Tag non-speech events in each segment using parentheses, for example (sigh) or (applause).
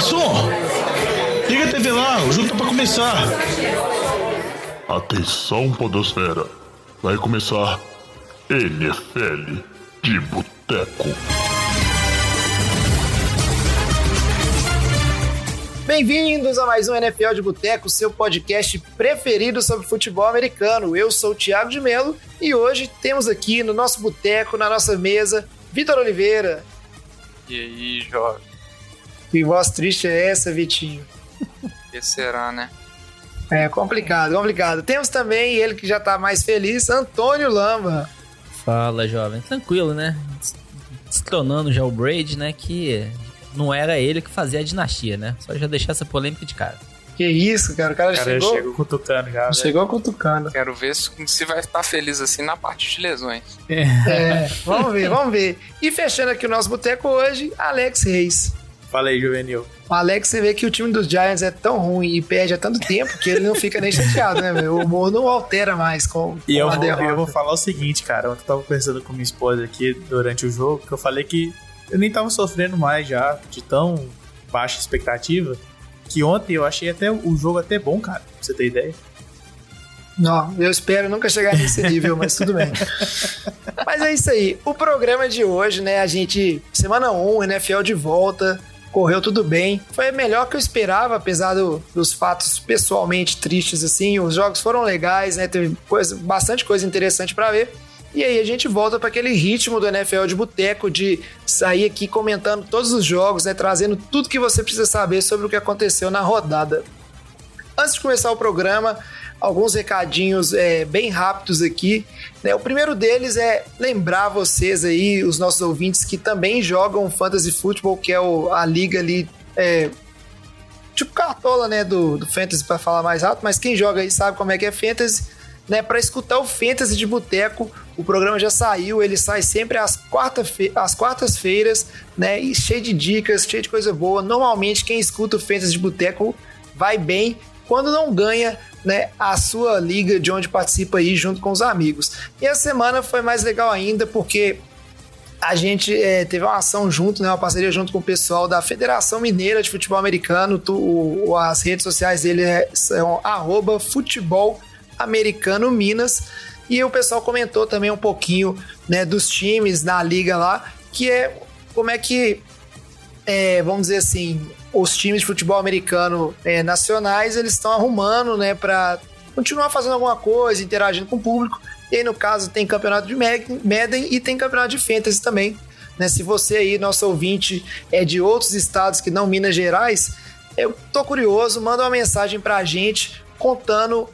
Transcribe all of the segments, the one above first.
garçom! Liga a TV lá, o jogo tá pra começar. Atenção, Podosfera. Vai começar NFL de Boteco. Bem-vindos a mais um NFL de Boteco, seu podcast preferido sobre futebol americano. Eu sou o Thiago de Melo e hoje temos aqui no nosso boteco, na nossa mesa, Vitor Oliveira. E aí, jovem? Que voz triste é essa, Vitinho? que será, né? É complicado, complicado. Temos também ele que já tá mais feliz, Antônio Lamba. Fala, jovem. Tranquilo, né? Destronando já o Braid, né? Que não era ele que fazia a dinastia, né? Só já deixar essa polêmica de cara. Que isso, cara. O cara, cara chegou... chegou cutucando já. Chegou cutucando. Quero ver se vai estar feliz assim na parte de lesões. É. é, vamos ver, vamos ver. E fechando aqui o nosso boteco hoje, Alex Reis. Fala aí, Juvenil. O Alex, você vê que o time dos Giants é tão ruim e perde há tanto tempo que ele não fica nem chateado, né, meu? O humor não altera mais com, e eu vou, eu vou falar o seguinte, cara. Ontem eu tava conversando com minha esposa aqui durante o jogo, que eu falei que eu nem tava sofrendo mais já de tão baixa expectativa. Que ontem eu achei até o jogo até bom, cara, pra você ter ideia. Não, eu espero nunca chegar nesse nível, mas tudo bem. (laughs) mas é isso aí. O programa de hoje, né? A gente, semana 1, NFL de volta correu tudo bem. Foi melhor que eu esperava, apesar do, dos fatos pessoalmente tristes, assim. Os jogos foram legais, né? Teve coisa, bastante coisa interessante para ver. E aí a gente volta para aquele ritmo do NFL de boteco, de sair aqui comentando todos os jogos, né? Trazendo tudo que você precisa saber sobre o que aconteceu na rodada. Antes de começar o programa, alguns recadinhos é, bem rápidos aqui. Né? O primeiro deles é lembrar vocês aí, os nossos ouvintes, que também jogam Fantasy Football, que é o, a liga ali. É, tipo cartola, né, do, do Fantasy para falar mais alto, mas quem joga aí sabe como é que é Fantasy, né, para escutar o Fantasy de Boteco, o programa já saiu, ele sai sempre às, quarta às quartas-feiras, né, e cheio de dicas, cheio de coisa boa. Normalmente quem escuta o Fantasy de Boteco vai bem, quando não ganha, né, a sua liga de onde participa aí junto com os amigos. E a semana foi mais legal ainda porque a gente é, teve uma ação junto, né, uma parceria junto com o pessoal da Federação Mineira de Futebol Americano. Tu, o, as redes sociais dele é, são arroba futebol americano Minas. E o pessoal comentou também um pouquinho né, dos times na liga lá, que é como é que, é, vamos dizer assim, os times de futebol americano é, nacionais eles estão arrumando, né, para continuar fazendo alguma coisa, interagindo com o público. E aí, no caso, tem campeonato de Madden e tem campeonato de Fantasy também. Né? Se você aí, nosso ouvinte, é de outros estados que não Minas Gerais, eu tô curioso, manda uma mensagem pra gente contando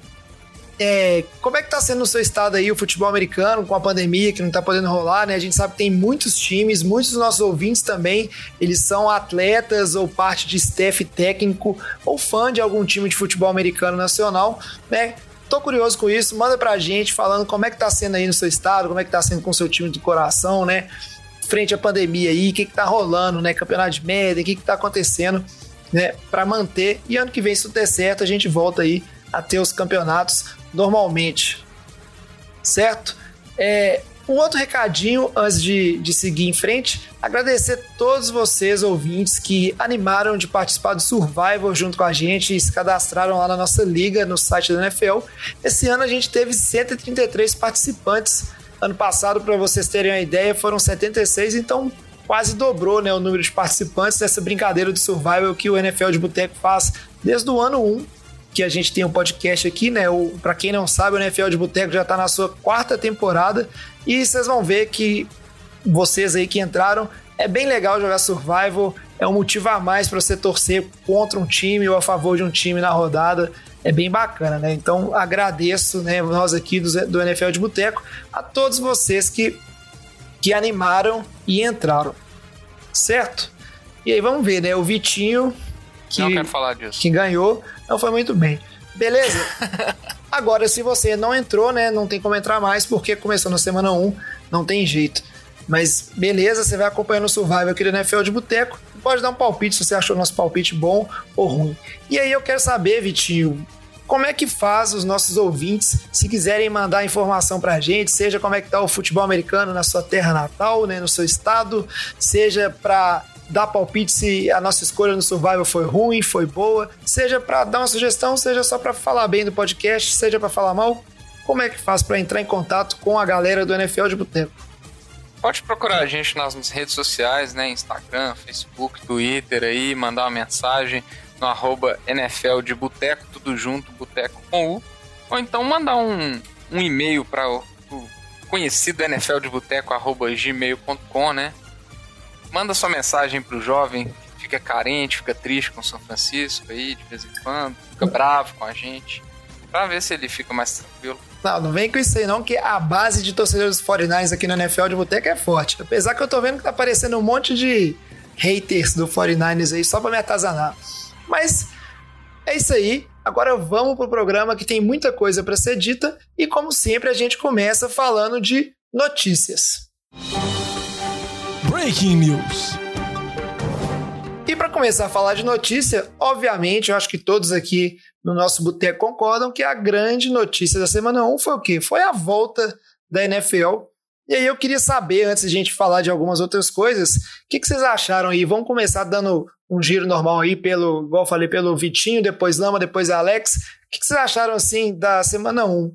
é, como é que tá sendo no seu estado aí o futebol americano com a pandemia que não tá podendo rolar, né? A gente sabe que tem muitos times, muitos dos nossos ouvintes também, eles são atletas ou parte de staff técnico ou fã de algum time de futebol americano nacional, né? Tô curioso com isso, manda pra gente falando como é que tá sendo aí no seu estado, como é que tá sendo com o seu time do coração, né? Frente à pandemia aí, o que que tá rolando, né? Campeonato de média, o que que tá acontecendo, né? Pra manter. E ano que vem, se tudo der certo, a gente volta aí a ter os campeonatos normalmente. Certo? É, um outro recadinho antes de, de seguir em frente, agradecer a todos vocês, ouvintes, que animaram de participar do Survival junto com a gente e se cadastraram lá na nossa liga, no site da NFL. Esse ano a gente teve 133 participantes. Ano passado, para vocês terem uma ideia, foram 76, então quase dobrou né, o número de participantes dessa brincadeira de Survival que o NFL de Boteco faz desde o ano 1 que a gente tem um podcast aqui, né? Para quem não sabe, o NFL de Boteco já está na sua quarta temporada e vocês vão ver que vocês aí que entraram é bem legal jogar Survival, é um motivo a mais para você torcer contra um time ou a favor de um time na rodada. É bem bacana, né? Então agradeço, né, nós aqui do, do NFL de Boteco, a todos vocês que, que animaram e entraram. Certo? E aí vamos ver, né? O Vitinho que, não quero falar disso. que ganhou, não foi muito bem. Beleza? (laughs) Agora, se você não entrou, né, não tem como entrar mais, porque começou na semana 1, não tem jeito. Mas beleza, você vai acompanhando o Survival aqui do NFL de Boteco. Pode dar um palpite se você achou nosso palpite bom ou ruim. E aí eu quero saber, Vitinho, como é que faz os nossos ouvintes se quiserem mandar informação pra gente, seja como é que tá o futebol americano na sua terra natal, né, no seu estado, seja para dar palpite se a nossa escolha no Survival foi ruim, foi boa, seja para dar uma sugestão, seja só para falar bem do podcast, seja para falar mal, como é que faz para entrar em contato com a galera do NFL de Boteco? Pode procurar a gente nas redes sociais, né? Instagram, Facebook, Twitter aí, mandar uma mensagem no arroba NFL de Boteco, tudo junto, Boteco com U. Ou então mandar um, um e-mail para o, conhecido NFL de Boteco, arroba gmail.com, né? Manda sua mensagem pro jovem que fica carente, fica triste com São Francisco aí, de vez em quando, fica bravo com a gente, pra ver se ele fica mais tranquilo. Não, não vem com isso aí não, que a base de torcedores dos 49ers aqui no NFL de Boteca é forte. Apesar que eu tô vendo que tá aparecendo um monte de haters do 49ers aí só pra me atazanar. Mas é isso aí. Agora vamos pro programa que tem muita coisa para ser dita e como sempre a gente começa falando de notícias. Breaking News. E para começar a falar de notícia, obviamente, eu acho que todos aqui no nosso boteco concordam que a grande notícia da semana 1 foi o quê? Foi a volta da NFL. E aí eu queria saber, antes de a gente falar de algumas outras coisas, o que, que vocês acharam aí? Vamos começar dando um giro normal aí, pelo, igual eu falei, pelo Vitinho, depois Lama, depois Alex. O que, que vocês acharam assim da semana 1?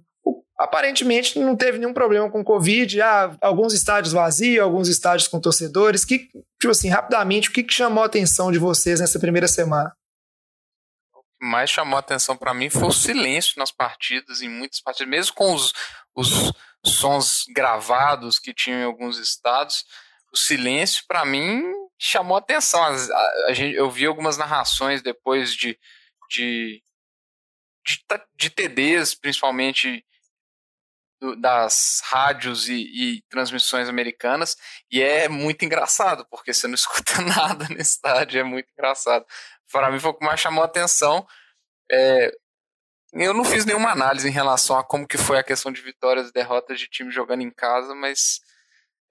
Aparentemente não teve nenhum problema com Covid. Ah, alguns estádios vazios, alguns estádios com torcedores. Que, tipo assim, rapidamente, o que, que chamou a atenção de vocês nessa primeira semana? O que mais chamou a atenção para mim foi o silêncio nas partidas, em muitas partidas, mesmo com os, os sons gravados que tinham em alguns estados. O silêncio, para mim, chamou a atenção. A, a, a gente, eu vi algumas narrações depois de, de, de, de TDs, principalmente das rádios e, e, transmissões americanas, e é muito engraçado, porque você não (laughs) escuta nada no estádio, é muito engraçado. Para mim foi o que mais chamou a atenção. É, eu não fiz nenhuma análise em relação a como que foi a questão de vitórias e derrotas de time jogando em casa, mas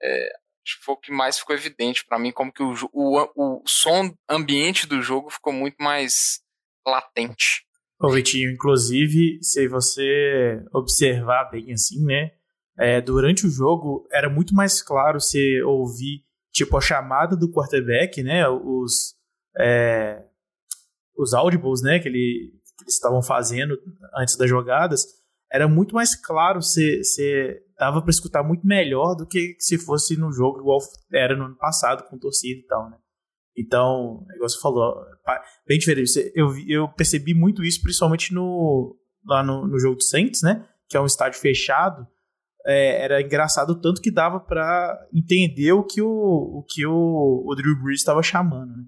é, acho que foi o que mais ficou evidente para mim, como que o, o, o som ambiente do jogo ficou muito mais latente. Ô Vitinho, inclusive, se você observar bem assim, né? É, durante o jogo era muito mais claro você ouvir tipo a chamada do quarterback, né? Os é, os audibles, né? Que, ele, que eles estavam fazendo antes das jogadas, era muito mais claro. Você, você dava para escutar muito melhor do que se fosse no jogo igual era no ano passado com torcida e tal, né? Então, igual você falou, bem diferente. Eu, eu percebi muito isso, principalmente no, lá no, no jogo do Saints, né? Que é um estádio fechado. É, era engraçado tanto que dava para entender o que o, o, que o, o Drew Brees estava chamando, né?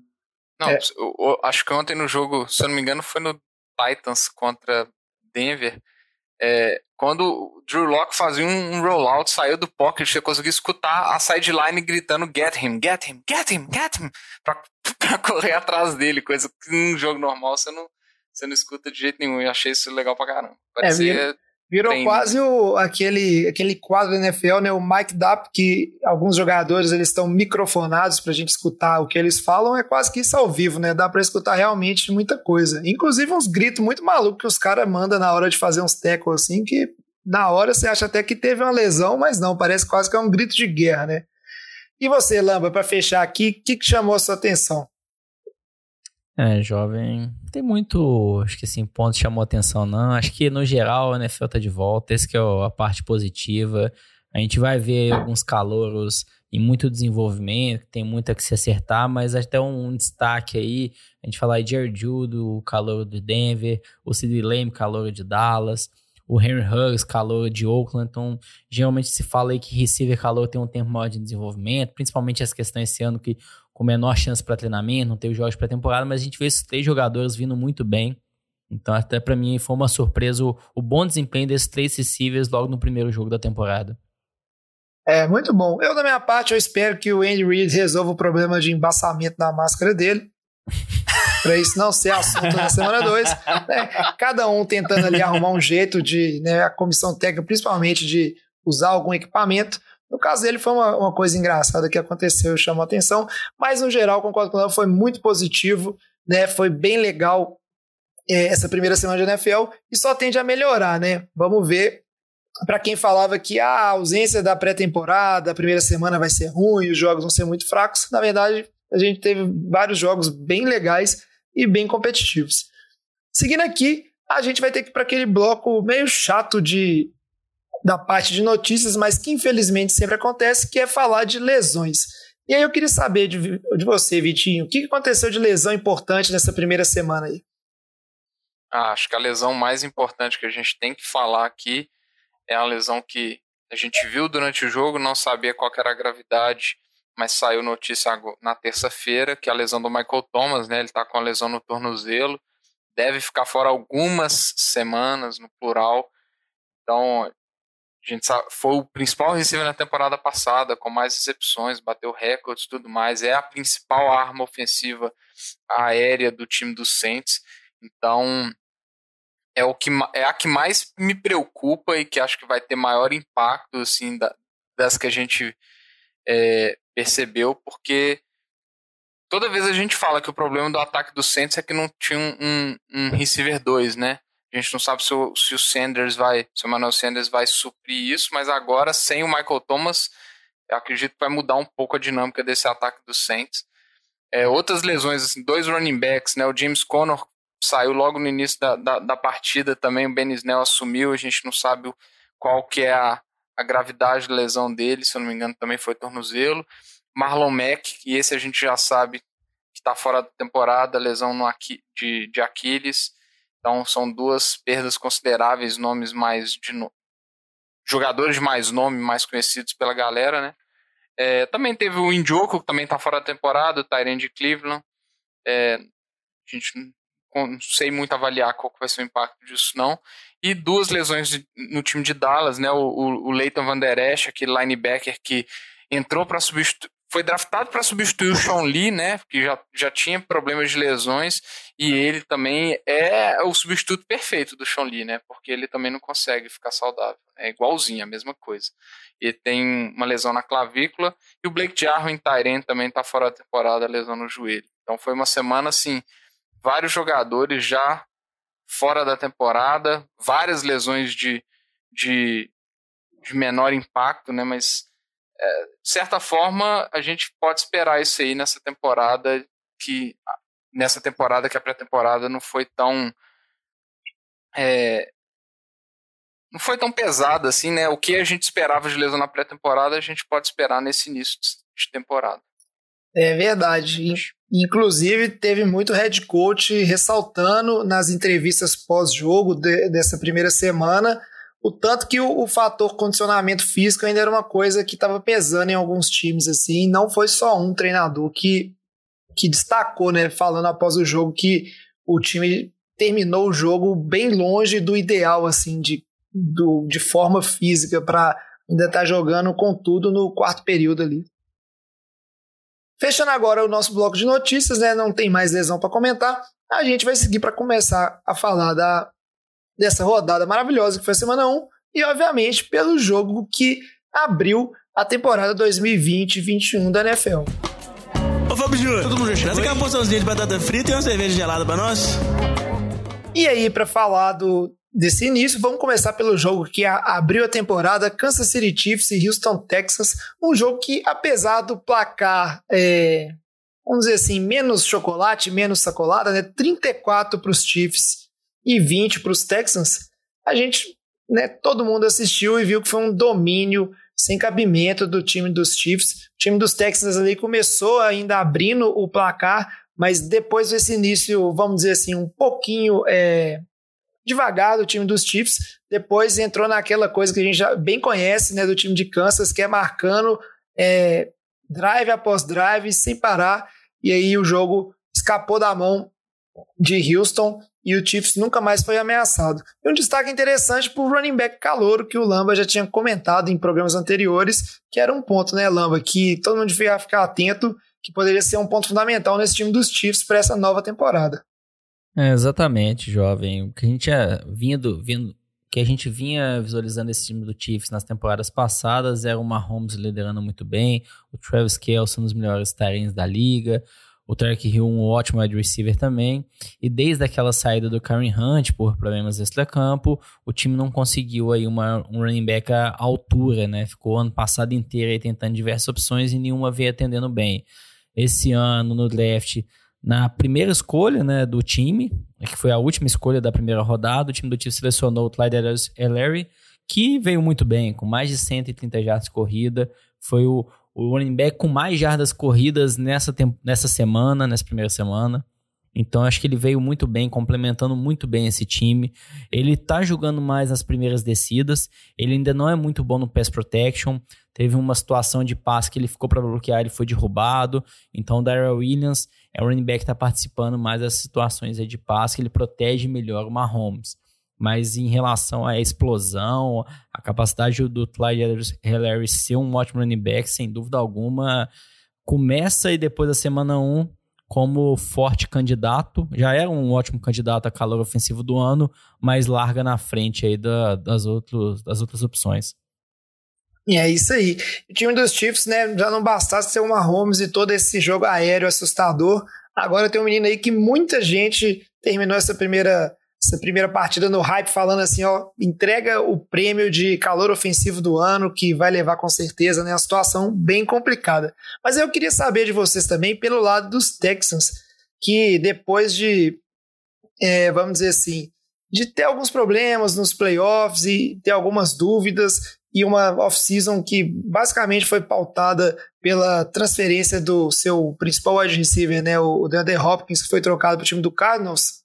Não, é. eu, eu, acho que ontem no jogo, se eu não me engano, foi no Titans contra Denver. É, quando o Drew Locke fazia um, um rollout, saiu do pocket, você conseguia escutar a sideline gritando get him, get him, get him, get him, (laughs) pra, pra correr atrás dele, coisa que num jogo normal você não, você não escuta de jeito nenhum. Eu achei isso legal pra caramba. É, Parecia... É, Virou Tem... quase o, aquele, aquele quadro da NFL, né, o mic up, que alguns jogadores eles estão microfonados para a gente escutar o que eles falam, é quase que isso ao vivo, né? Dá para escutar realmente muita coisa. Inclusive uns gritos muito malucos que os caras mandam na hora de fazer uns tackles assim, que na hora você acha até que teve uma lesão, mas não, parece quase que é um grito de guerra, né? E você, Lamba, para fechar aqui, o que, que chamou a sua atenção? É, jovem, tem muito, acho que assim, ponto chamou atenção não. Acho que no geral a NFL tá de volta, essa que é a parte positiva. A gente vai ver alguns calouros em muito desenvolvimento, tem muito a que se acertar, mas até um destaque aí, a gente falar de Judo, o calor do Denver, o Sid Lame, calor de Dallas, o Henry Huggs, calor de Oakland, então geralmente se fala aí que receiver calor tem um tempo maior de desenvolvimento, principalmente as questões esse ano que com menor chance para treinamento, não teve jogos pré-temporada, mas a gente vê esses três jogadores vindo muito bem. Então, até para mim foi uma surpresa o, o, bom desempenho desses três receivers logo no primeiro jogo da temporada. É, muito bom. Eu, da minha parte, eu espero que o Andy Reid resolva o problema de embaçamento na máscara dele. (laughs) para isso não ser assunto na semana 2. Né? Cada um tentando ali arrumar um jeito de, né, a comissão técnica, principalmente, de usar algum equipamento. No caso dele, foi uma, uma coisa engraçada que aconteceu, chamou atenção, mas no geral, concordo com ela, foi muito positivo, né? Foi bem legal é, essa primeira semana de NFL e só tende a melhorar, né? Vamos ver. Para quem falava que a ausência da pré-temporada, a primeira semana vai ser ruim, os jogos vão ser muito fracos, na verdade, a gente teve vários jogos bem legais e bem competitivos. Seguindo aqui, a gente vai ter que ir para aquele bloco meio chato de da parte de notícias, mas que infelizmente sempre acontece, que é falar de lesões. E aí eu queria saber de, de você, Vitinho, o que aconteceu de lesão importante nessa primeira semana aí? Ah, acho que a lesão mais importante que a gente tem que falar aqui é a lesão que a gente viu durante o jogo, não sabia qual era a gravidade, mas saiu notícia na terça-feira que a lesão do Michael Thomas, né? Ele está com a lesão no tornozelo, deve ficar fora algumas semanas, no plural. Então, a gente sabe, foi o principal receiver na temporada passada, com mais recepções, bateu recordes tudo mais. É a principal arma ofensiva aérea do time do Saints. Então, é, o que, é a que mais me preocupa e que acho que vai ter maior impacto assim, da, das que a gente é, percebeu, porque toda vez a gente fala que o problema do ataque do Saints é que não tinha um, um, um receiver 2, né? A gente não sabe se o, se o Sanders vai, se o Manuel Sanders vai suprir isso, mas agora sem o Michael Thomas, eu acredito que vai mudar um pouco a dinâmica desse ataque do Saints. É, outras lesões, assim, dois running backs, né? O James Conner saiu logo no início da, da, da partida também, o Ben Snell assumiu, a gente não sabe qual que é a, a gravidade da lesão dele, se eu não me engano também foi tornozelo. Marlon Mack, e esse a gente já sabe que está fora da temporada, lesão no, de, de Aquiles. Então são duas perdas consideráveis, nomes mais de no... jogadores de mais nome, mais conhecidos pela galera, né? É, também teve o Indioco, que também está fora da temporada, o Tyrande de Cleveland. É, a gente não sei muito avaliar qual vai ser o impacto disso, não. E duas lesões no time de Dallas, né? O, o, o Leighton Van Der Esch, aquele linebacker que entrou para substituir, foi draftado para substituir o Sean Lee, né? Que já, já tinha problemas de lesões e ele também é o substituto perfeito do Sean Lee, né? Porque ele também não consegue ficar saudável. É igualzinho, a mesma coisa. Ele tem uma lesão na clavícula e o Blake Jarwin Tyrant também está fora da temporada, lesão no joelho. Então foi uma semana assim vários jogadores já fora da temporada, várias lesões de, de, de menor impacto, né? Mas é, de certa forma a gente pode esperar isso aí nessa temporada que nessa temporada que a pré-temporada não foi tão é, não foi tão pesada assim, né? O que a gente esperava de lesão na pré-temporada a gente pode esperar nesse início de temporada. É verdade. Inclusive, teve muito head coach ressaltando nas entrevistas pós-jogo de, dessa primeira semana o tanto que o, o, fator condicionamento físico ainda era uma coisa que estava pesando em alguns times, assim, não foi só um treinador que, que destacou, né, falando após o jogo que o time terminou o jogo bem longe do ideal, assim, de, do, de forma física para ainda estar tá jogando com tudo no quarto período ali. Fechando agora o nosso bloco de notícias, né? Não tem mais lesão para comentar. A gente vai seguir para começar a falar da, dessa rodada maravilhosa que foi a semana 1 e, obviamente, pelo jogo que abriu a temporada 2020-21 da NFL. Ô Fábio Júnior, todo mundo já quer uma porçãozinha de batata frita e uma cerveja gelada para nós? E aí, para falar do, desse início, vamos começar pelo jogo que abriu a temporada Kansas City Chiefs e Houston Texas. Um jogo que, apesar do placar, é, vamos dizer assim, menos chocolate, menos sacolada, né? 34 para os Chiefs e 20 para os Texans, a gente, né, todo mundo assistiu e viu que foi um domínio sem cabimento do time dos Chiefs. O time dos Texans ali começou ainda abrindo o placar, mas depois desse início, vamos dizer assim, um pouquinho é, devagar do time dos Chiefs. Depois entrou naquela coisa que a gente já bem conhece, né, do time de Kansas, que é marcando é, drive após drive sem parar. E aí o jogo escapou da mão de Houston e o Chiefs nunca mais foi ameaçado. E um destaque interessante para o running back calouro que o Lamba já tinha comentado em programas anteriores, que era um ponto, né, Lamba, que todo mundo devia ficar atento, que poderia ser um ponto fundamental nesse time dos Chiefs para essa nova temporada. É, exatamente, jovem. O que a gente é vindo, vindo, que a gente vinha visualizando esse time do Chiefs nas temporadas passadas era o Mahomes liderando muito bem, o Travis Kelce um dos melhores tarens da liga, o Tarek Hill um ótimo wide receiver também, e desde aquela saída do Karen Hunt por problemas extra-campo, o time não conseguiu aí uma, um running back à altura, né? Ficou ano passado inteiro aí tentando diversas opções e nenhuma veio atendendo bem. esse ano no draft na primeira escolha né, do time, que foi a última escolha da primeira rodada. O time do Chiefs selecionou o Clyde Ellery, que veio muito bem, com mais de 130 jardas corrida. Foi o, o running back com mais jardas corridas nessa, nessa semana, nessa primeira semana. Então acho que ele veio muito bem, complementando muito bem esse time. Ele tá jogando mais nas primeiras descidas. Ele ainda não é muito bom no pass protection. Teve uma situação de passe que ele ficou para bloquear, ele foi derrubado. Então o Darrell Williams é o running back que tá participando mais das situações de passe, que ele protege melhor o Mahomes. Mas em relação à explosão, a capacidade do Clyde Hillary ser um ótimo running back, sem dúvida alguma, começa e depois da semana 1 como forte candidato. Já era um ótimo candidato a calor ofensivo do ano, mas larga na frente aí da, das, outros, das outras opções. É isso aí. O time dos Chiefs, né, já não bastasse ser uma Holmes e todo esse jogo aéreo assustador. Agora tem um menino aí que muita gente terminou essa primeira essa primeira partida no hype falando assim, ó, entrega o prêmio de calor ofensivo do ano, que vai levar com certeza, né, uma situação bem complicada. Mas eu queria saber de vocês também pelo lado dos Texans, que depois de, é, vamos dizer assim, de ter alguns problemas nos playoffs e ter algumas dúvidas e uma off-season que basicamente foi pautada pela transferência do seu principal wide receiver, né, o DeAndre Hopkins, que foi trocado para o time do Cardinals,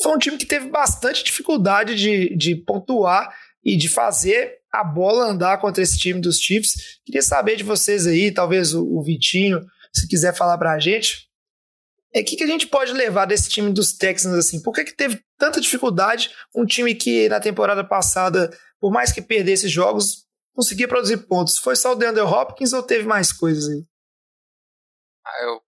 foi um time que teve bastante dificuldade de, de pontuar e de fazer a bola andar contra esse time dos Chiefs. Queria saber de vocês aí, talvez o, o Vitinho, se quiser falar para a gente, é o que, que a gente pode levar desse time dos Texans assim? Por que, que teve tanta dificuldade? Um time que na temporada passada, por mais que perdesse jogos, conseguia produzir pontos. Foi só o DeAndre Hopkins ou teve mais coisas aí? Ah, eu,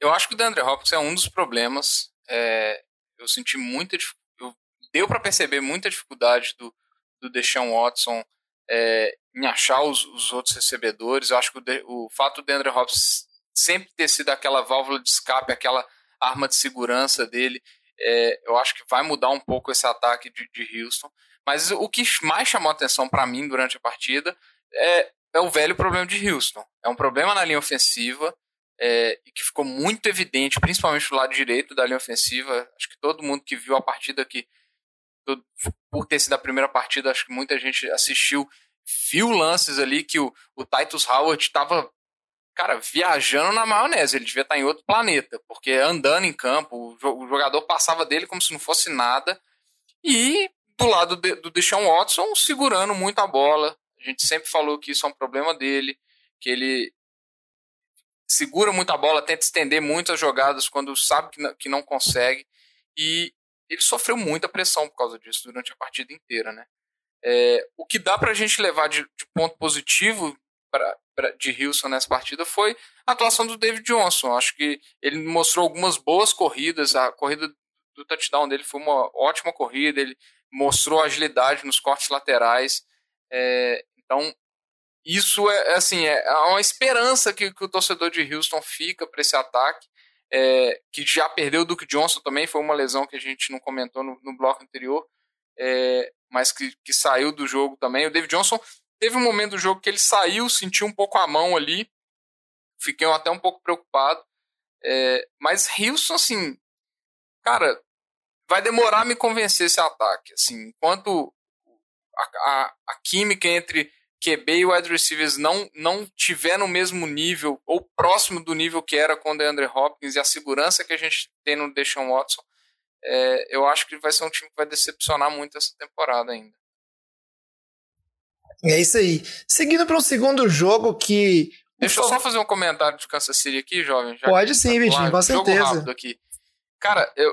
eu acho que o DeAndre Hopkins é um dos problemas. É, eu senti muita eu, deu para perceber muita dificuldade do, do Deshaun Watson é, em achar os, os, outros recebedores. Eu acho que o, de, o fato do Andrew Hopkins sempre ter sido aquela válvula de escape, aquela arma de segurança dele, é, eu acho que vai mudar um pouco esse ataque de, de Houston. Mas o que mais chamou atenção para mim durante a partida é, é o velho problema de Houston. É um problema na linha ofensiva é, que ficou muito evidente, principalmente do lado direito da linha ofensiva. Acho que todo mundo que viu a partida que por ter sido a primeira partida, acho que muita gente assistiu, viu lances ali que o, o Titus Howard estava, cara, viajando na maionese. Ele devia estar em outro planeta, porque andando em campo, o jogador passava dele como se não fosse nada. E do lado de, do Deshaun Watson, segurando muito a bola. A gente sempre falou que isso é um problema dele, que ele segura muito a bola, tenta estender muito as jogadas quando sabe que não, que não consegue. E ele sofreu muita pressão por causa disso durante a partida inteira, né? É, o que dá para a gente levar de, de ponto positivo pra, pra, de Houston nessa partida foi a atuação do David Johnson. Acho que ele mostrou algumas boas corridas. A corrida do touchdown dele foi uma ótima corrida. Ele mostrou agilidade nos cortes laterais. É, então, isso é, é assim, é, é uma esperança que, que o torcedor de Houston fica para esse ataque, é, que já perdeu o Duke Johnson também, foi uma lesão que a gente não comentou no, no bloco anterior, é, mas que, que saiu do jogo também. O David Johnson teve um momento do jogo que ele saiu, sentiu um pouco a mão ali, fiquei até um pouco preocupado, é, mas Houston, assim, cara, vai demorar a me convencer esse ataque, assim, enquanto a, a, a química entre QB e wide receivers não, não tiver no mesmo nível ou próximo do nível que era com o DeAndre Hopkins e a segurança que a gente tem no Deshaun Watson, é, eu acho que vai ser um time que vai decepcionar muito essa temporada ainda. É isso aí. Seguindo para um segundo jogo que. Deixa eu só fazer um comentário de Kansas City aqui, jovem. Pode sim, tá Vitinho, com certeza. Jogo rápido aqui. Cara, eu.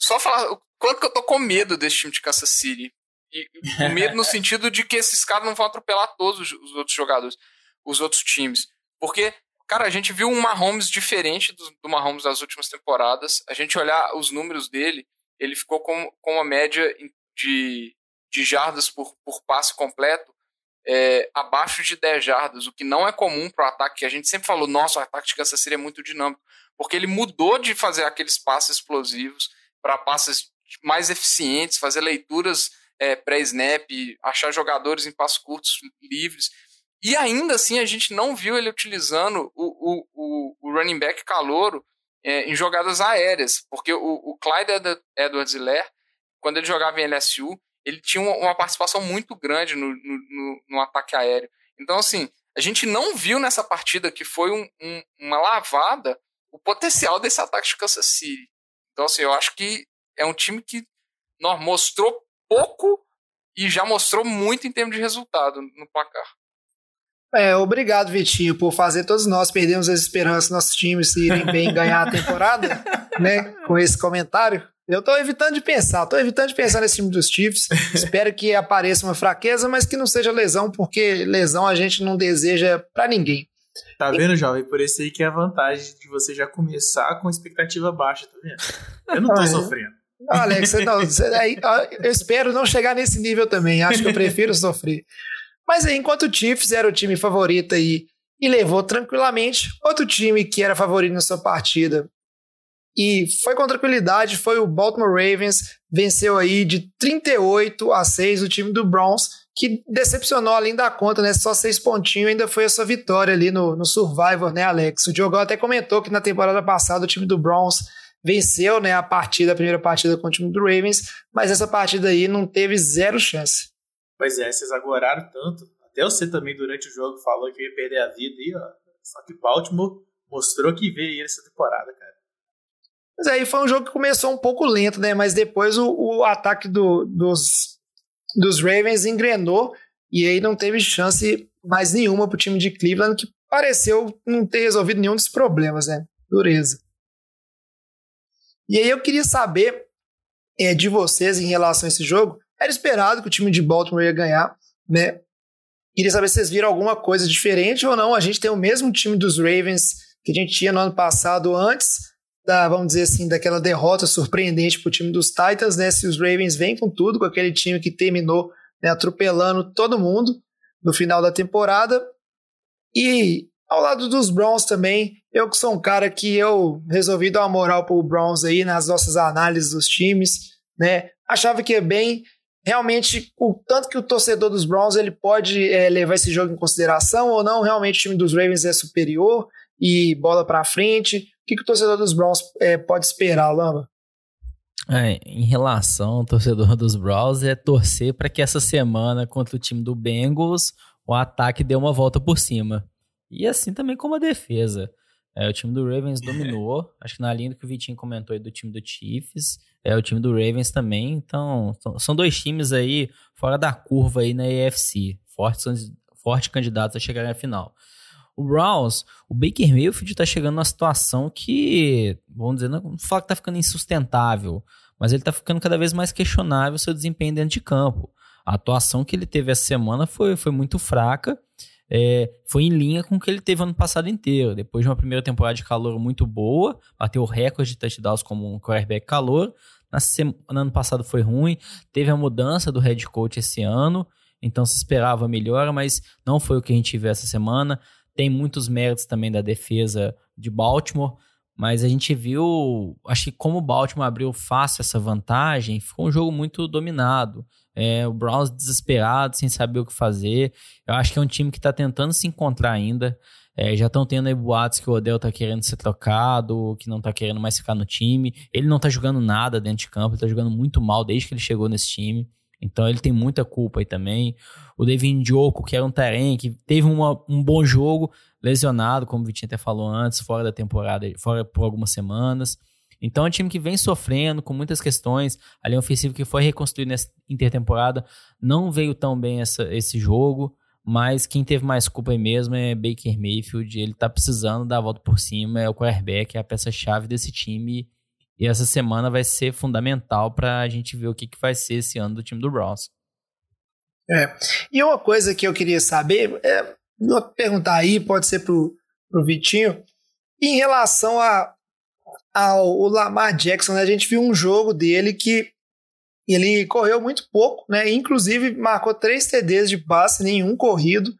Só falar. Quanto que eu tô com medo desse time de Kansas City? E, o (laughs) medo no sentido de que esses caras não vão atropelar todos os, os, outros jogadores, os outros times. Porque, cara, a gente viu um Mahomes diferente do, do Mahomes das últimas temporadas. A gente olhar os números dele, ele ficou com, com uma média de, de jardas por, por passe completo é, abaixo de 10 jardas, o que não é comum para o ataque, que a gente sempre falou, nossa, o ataque de Kansas City é muito dinâmico, porque ele mudou de fazer aqueles passes explosivos para passes mais eficientes, fazer leituras é, pré-snap, achar jogadores em passos curtos livres. E ainda assim a gente não viu ele utilizando o, o, o, running back calouro é, em jogadas aéreas, porque o, o Clyde Edwards-Helaire, quando ele jogava em LSU, ele tinha uma, uma participação muito grande no, no, no, no, ataque aéreo. Então, assim, a gente não viu nessa partida que foi um, um, uma lavada o potencial desse ataque de Kansas City. Então, assim, eu acho que é um time que não, mostrou pouco e já mostrou muito em termos de resultado no placar. É, obrigado, Vitinho, por fazer todos nós perdermos as esperanças nossos times irem bem ganhar a temporada, (laughs) né? Com esse comentário. Eu tô evitando de pensar, tô evitando de pensar nesse time dos Chiefs. Espero que apareça uma fraqueza, mas que não seja lesão, porque lesão a gente não deseja para ninguém. Tá vendo, jovem? Por isso aí que é a vantagem de você já começar com expectativa baixa, tá vendo? Eu não tô sofrendo. Alex, não, eu espero não chegar nesse nível também. Acho que eu prefiro sofrer. Mas aí, enquanto o Chiefs era o time favorito aí e levou tranquilamente, outro time que era favorito na sua partida e foi com tranquilidade foi o Baltimore Ravens, venceu aí de 38 a 6 o time do Browns, que decepcionou além da conta, né? Só seis pontinhos ainda foi a sua vitória ali no, no Survivor, né, Alex? O Diogo até comentou que na temporada passada o time do Browns venceu né, a partida, a primeira partida com o time do Ravens, mas essa partida aí não teve zero chance. Pois é, vocês agoraram tanto. Até você também, durante o jogo, falou que ia perder a vida aí, ó. Só que Baltimore mostrou que veio essa temporada, cara. Mas aí foi um jogo que começou um pouco lento, né? Mas depois o, o ataque do, dos, dos Ravens engrenou e aí não teve chance mais nenhuma pro time de Cleveland, que pareceu não ter resolvido nenhum dos problemas, né? Dureza. E aí eu queria saber é, de vocês em relação a esse jogo, era esperado que o time de Baltimore ia ganhar, né? Queria saber se vocês viram alguma coisa diferente ou não. A gente tem o mesmo time dos Ravens que a gente tinha no ano passado antes da, vamos dizer assim, daquela derrota surpreendente para o time dos Titans, né? Se os Ravens vêm com tudo, com aquele time que terminou né, atropelando todo mundo no final da temporada. E ao lado dos Browns também, eu que sou um cara que eu resolvi dar uma moral para o Browns aí nas nossas análises dos times, né? Achava que é bem realmente o tanto que o torcedor dos Browns ele pode é, levar esse jogo em consideração ou não, realmente o time dos Ravens é superior e bola para frente. O que, que o torcedor dos Browns é, pode esperar, Lama? É, em relação ao torcedor dos Browns, é torcer para que essa semana contra o time do Bengals o ataque dê uma volta por cima. E assim também como a defesa. É, o time do Ravens dominou. (laughs) Acho que na linha do que o Vitinho comentou aí do time do Chiefs é o time do Ravens também. Então, são dois times aí fora da curva aí na AFC, fortes, fortes candidatos a chegar na final. O Browns, o Baker Mayfield está chegando numa situação que, vamos dizer, não fala que tá ficando insustentável, mas ele tá ficando cada vez mais questionável seu desempenho dentro de campo. A atuação que ele teve essa semana foi, foi muito fraca é, foi em linha com o que ele teve ano passado inteiro. Depois de uma primeira temporada de calor muito boa, bateu o recorde de touchdowns como um quarterback calor. Na semana, no ano passado foi ruim, teve a mudança do head coach esse ano, então se esperava melhora, mas não foi o que a gente viu essa semana. Tem muitos méritos também da defesa de Baltimore, mas a gente viu, acho que como o Baltimore abriu fácil essa vantagem, ficou um jogo muito dominado. É, o Browns desesperado, sem saber o que fazer. Eu acho que é um time que está tentando se encontrar ainda. É, já estão tendo aí boatos que o Odell tá querendo ser trocado, que não tá querendo mais ficar no time. Ele não tá jogando nada dentro de campo, ele tá jogando muito mal desde que ele chegou nesse time. Então ele tem muita culpa aí também. O Devin Diogo, que era um Taren, que teve uma, um bom jogo, lesionado, como o Vitinho até falou antes, fora da temporada, fora por algumas semanas. Então é um time que vem sofrendo com muitas questões. A linha ofensiva que foi reconstruída nessa intertemporada não veio tão bem essa, esse jogo. Mas quem teve mais culpa aí mesmo é Baker Mayfield. Ele tá precisando dar a volta por cima. É o quarterback, é a peça-chave desse time. E essa semana vai ser fundamental para a gente ver o que, que vai ser esse ano do time do Browns. É. E uma coisa que eu queria saber, é, vou perguntar aí, pode ser pro, pro Vitinho, em relação a ao Lamar Jackson, né, a gente viu um jogo dele que ele correu muito pouco, né? Inclusive marcou três TDs de passe, nenhum corrido.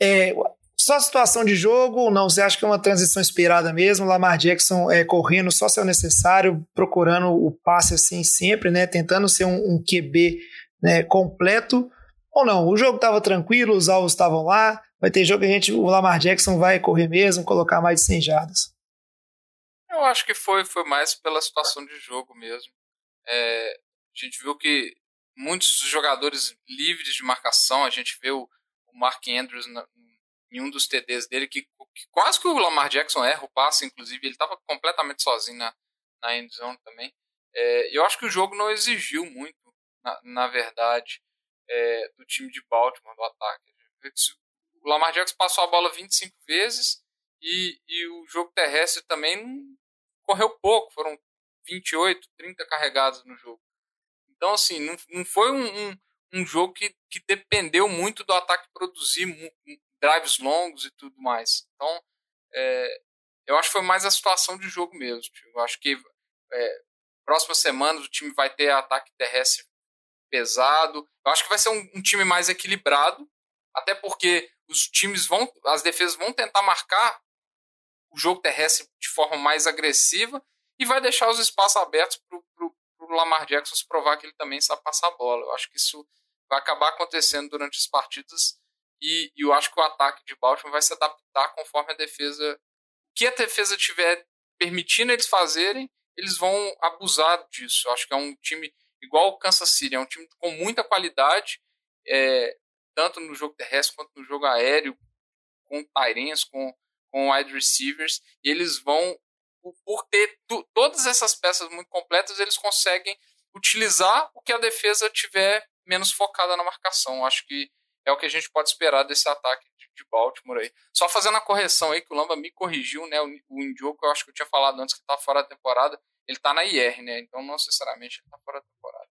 É, só situação de jogo ou não? Você acha que é uma transição esperada mesmo? Lamar Jackson é, correndo só se é necessário, procurando o passe assim sempre, né? Tentando ser um, um QB né, completo ou não? O jogo estava tranquilo, os alvos estavam lá, vai ter jogo que a gente, o Lamar Jackson vai correr mesmo, colocar mais de 100 jardas? Eu acho que foi, foi mais pela situação de jogo mesmo. É, a gente viu que muitos jogadores livres de marcação, a gente vê o, Mark Andrews em um dos TDs dele, que, que, quase que o Lamar Jackson erra o passe, inclusive, ele estava completamente sozinho na, na endzone também. É, eu acho que o jogo não exigiu muito, na, na verdade, é, do time de Baltimore, do ataque. O Lamar Jackson passou a bola 25 vezes e, e o jogo terrestre também correu pouco, foram 28, 30 carregados no jogo. Então, assim, não, não foi um, um, um, jogo que, que dependeu muito do ataque produzir drives longos e tudo mais. Então, é, eu acho que foi mais a situação de jogo mesmo. Tipo, eu acho que é, próximas semanas o time vai ter ataque terrestre pesado. Eu acho que vai ser um, um time mais equilibrado, até porque os times vão, as defesas vão tentar marcar o jogo terrestre de forma mais agressiva e vai deixar os espaços abertos para o Lamar Jackson se provar que ele também sabe passar a bola. Eu acho que isso vai acabar acontecendo durante as partidas e, eu acho que o ataque de Baltimore vai se adaptar conforme a defesa. O que a defesa tiver permitindo eles fazerem, eles vão abusar disso. Eu acho que é um time igual o Kansas City, é um time com muita qualidade, é, tanto no jogo terrestre quanto no jogo aéreo, com Tyrens, com, com wide receivers, e eles vão, por ter todas essas peças muito completas, eles conseguem utilizar o que a defesa tiver menos focada na marcação. Acho que é o que a gente pode esperar desse ataque de, Baltimore aí. Só fazendo a correção aí, que o Lamba me corrigiu, né? O, o Indioco, eu acho que eu tinha falado antes que estava fora da temporada, ele está na IR, né? Então não necessariamente ele está fora da temporada.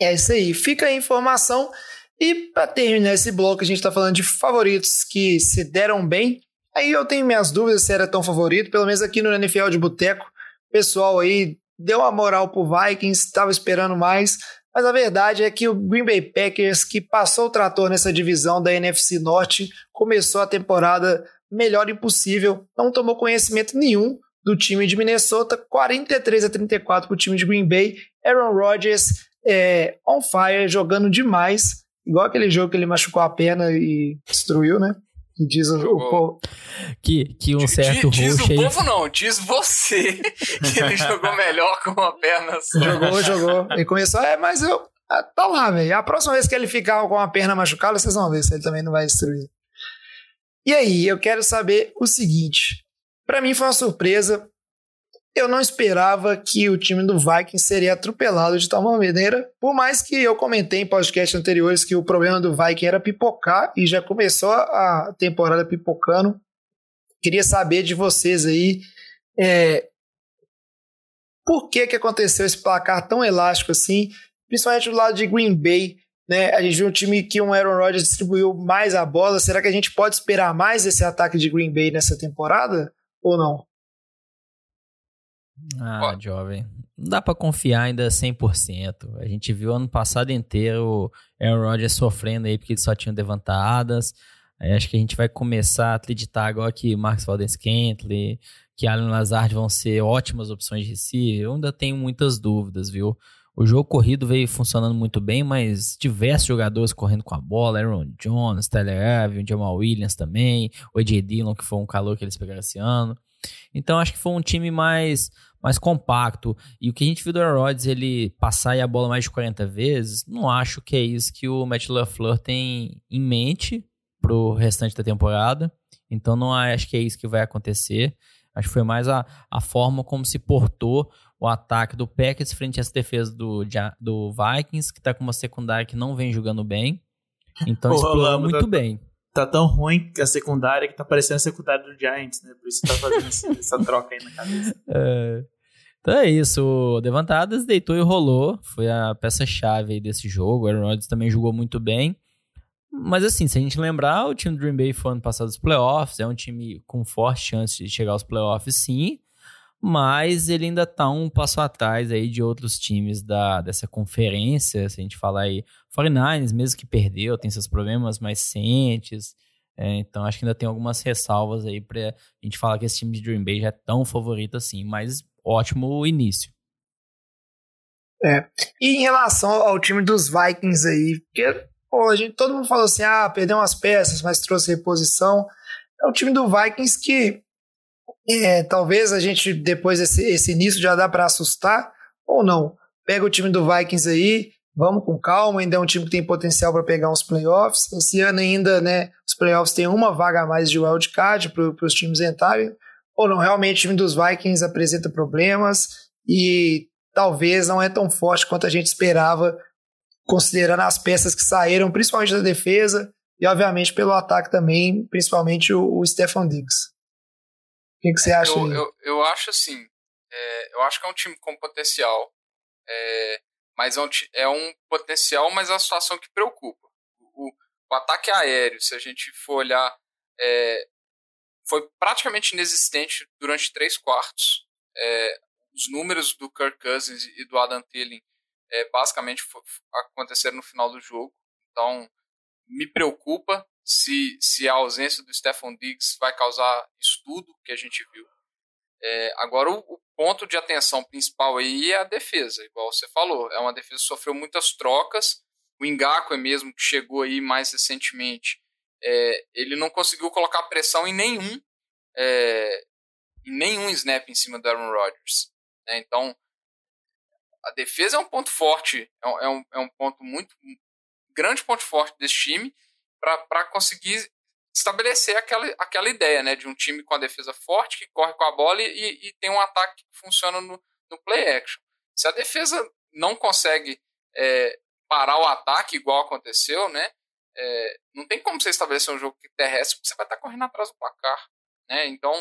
É isso aí. Fica a informação. E para terminar esse bloco, a gente está falando de favoritos que se deram bem. Aí eu tenho minhas dúvidas se era tão favorito, pelo menos aqui no NFL de Boteco. Pessoal aí deu uma moral pro Vikings, estava esperando mais. Mas a verdade é que o Green Bay Packers, que passou o trator nessa divisão da NFC Norte, começou a temporada melhor impossível, não tomou conhecimento nenhum do time de Minnesota, 43 a 34 para o time de Green Bay. Aaron Rodgers é, on fire, jogando demais, igual aquele jogo que ele machucou a perna e destruiu, né? Que diz o, o povo. Que, que um certo diz, diz o povo não, diz você (laughs) que ele jogou melhor com uma perna só. Jogou, jogou. Ele começou, é, mas eu. Ah, tá lá, velho. A próxima vez que ele ficar com a perna machucada, vocês vão ver se ele também não vai destruir. E aí, eu quero saber o seguinte. Para mim foi uma surpresa. Eu não esperava que o time do Vikings seria atropelado de tal maneira, por mais que eu comentei em podcasts anteriores que o problema do Viking era pipocar e já começou a temporada pipocando. Queria saber de vocês aí é, por que, que aconteceu esse placar tão elástico assim, principalmente do lado de Green Bay. Né? A gente viu um time que um Aaron Rodgers distribuiu mais a bola. Será que a gente pode esperar mais esse ataque de Green Bay nessa temporada ou não? Ah, Ó. jovem. Não dá para confiar ainda 100%. A gente viu ano passado inteiro o Aaron Rodgers sofrendo aí porque ele só tinha levantadas. Aí acho que a gente vai começar a acreditar agora que Marcos Valdez Kentley, que Alan Lazard vão ser ótimas opções de receiver. Eu ainda tenho muitas dúvidas, viu? O jogo corrido veio funcionando muito bem, mas diversos jogadores correndo com a bola, Aaron Jones, Tyler Evans, Jamal Williams também, o AJ Dillon, que foi um calor que eles pegaram esse ano. Então acho que foi um time mais mais compacto. E o que a gente viu do Aaron Rodgers, ele passar a bola mais de 40 vezes, não acho que é isso que o Matt LaFleur tem em mente pro restante da temporada. Então não acho que é isso que vai acontecer. Acho que foi mais a, a forma como se portou o ataque do Packers frente às defesas do, do Vikings, que tá com uma secundária que não vem jogando bem. Então (laughs) explorou muito tá, bem. Tá tão ruim que a secundária que tá parecendo a secundária do Giants, né? Por isso tá fazendo (laughs) essa troca aí na cabeça. É. Então é isso, o Devantadas deitou e rolou, foi a peça-chave desse jogo, o Aaron Rodgers também jogou muito bem, mas assim, se a gente lembrar, o time do Green Bay foi ano passado dos playoffs, é um time com forte chance de chegar aos playoffs sim, mas ele ainda tá um passo atrás aí de outros times da, dessa conferência, se a gente falar aí, 49ers, mesmo que perdeu, tem seus problemas mais recentes, é, então acho que ainda tem algumas ressalvas aí pra gente falar que esse time de Green Bay já é tão favorito assim, mas ótimo início. É. E em relação ao time dos Vikings aí, porque pô, a gente, todo mundo falou assim: ah, perdeu umas peças, mas trouxe reposição. É o time do Vikings que é, talvez a gente, depois desse esse início, já dá para assustar, ou não. Pega o time do Vikings aí, vamos com calma, ainda é um time que tem potencial para pegar uns playoffs. Esse ano ainda, né, os playoffs tem uma vaga a mais de wildcard para os times entrarem. Ou não, realmente o time dos Vikings apresenta problemas e talvez não é tão forte quanto a gente esperava, considerando as peças que saíram, principalmente da defesa e, obviamente, pelo ataque também, principalmente o, o Stefan Diggs. O que, que você acha? Eu, eu, eu, acho assim, é, eu acho que é um time com potencial. É, mas é um, é um potencial, mas é uma situação que preocupa. O, o ataque aéreo, se a gente for olhar, é, foi praticamente inexistente durante três quartos. É, os números do Kirk Cousins e do Adam Thielen é, basicamente foi, aconteceram no final do jogo. Então, me preocupa se, se a ausência do Stephon Diggs vai causar estudo que a gente viu. É, agora, o, o, ponto de atenção principal aí é a defesa, igual você falou. É uma defesa que sofreu muitas trocas. O Ngakwe mesmo, que chegou aí mais recentemente, é, ele não conseguiu colocar pressão em nenhum, é, em nenhum snap em cima do Aaron Rodgers. Né? Então, a defesa é um ponto forte, é um, é um, é ponto muito grande ponto forte desse time para conseguir estabelecer aquela, aquela ideia, né, de um time com a defesa forte, que corre com a bola e, e tem um ataque que funciona no, no play action. Se a defesa não consegue é, parar o ataque igual aconteceu, né, é, não tem como você estabelecer um jogo terrestre porque você vai estar correndo atrás do placar, né, então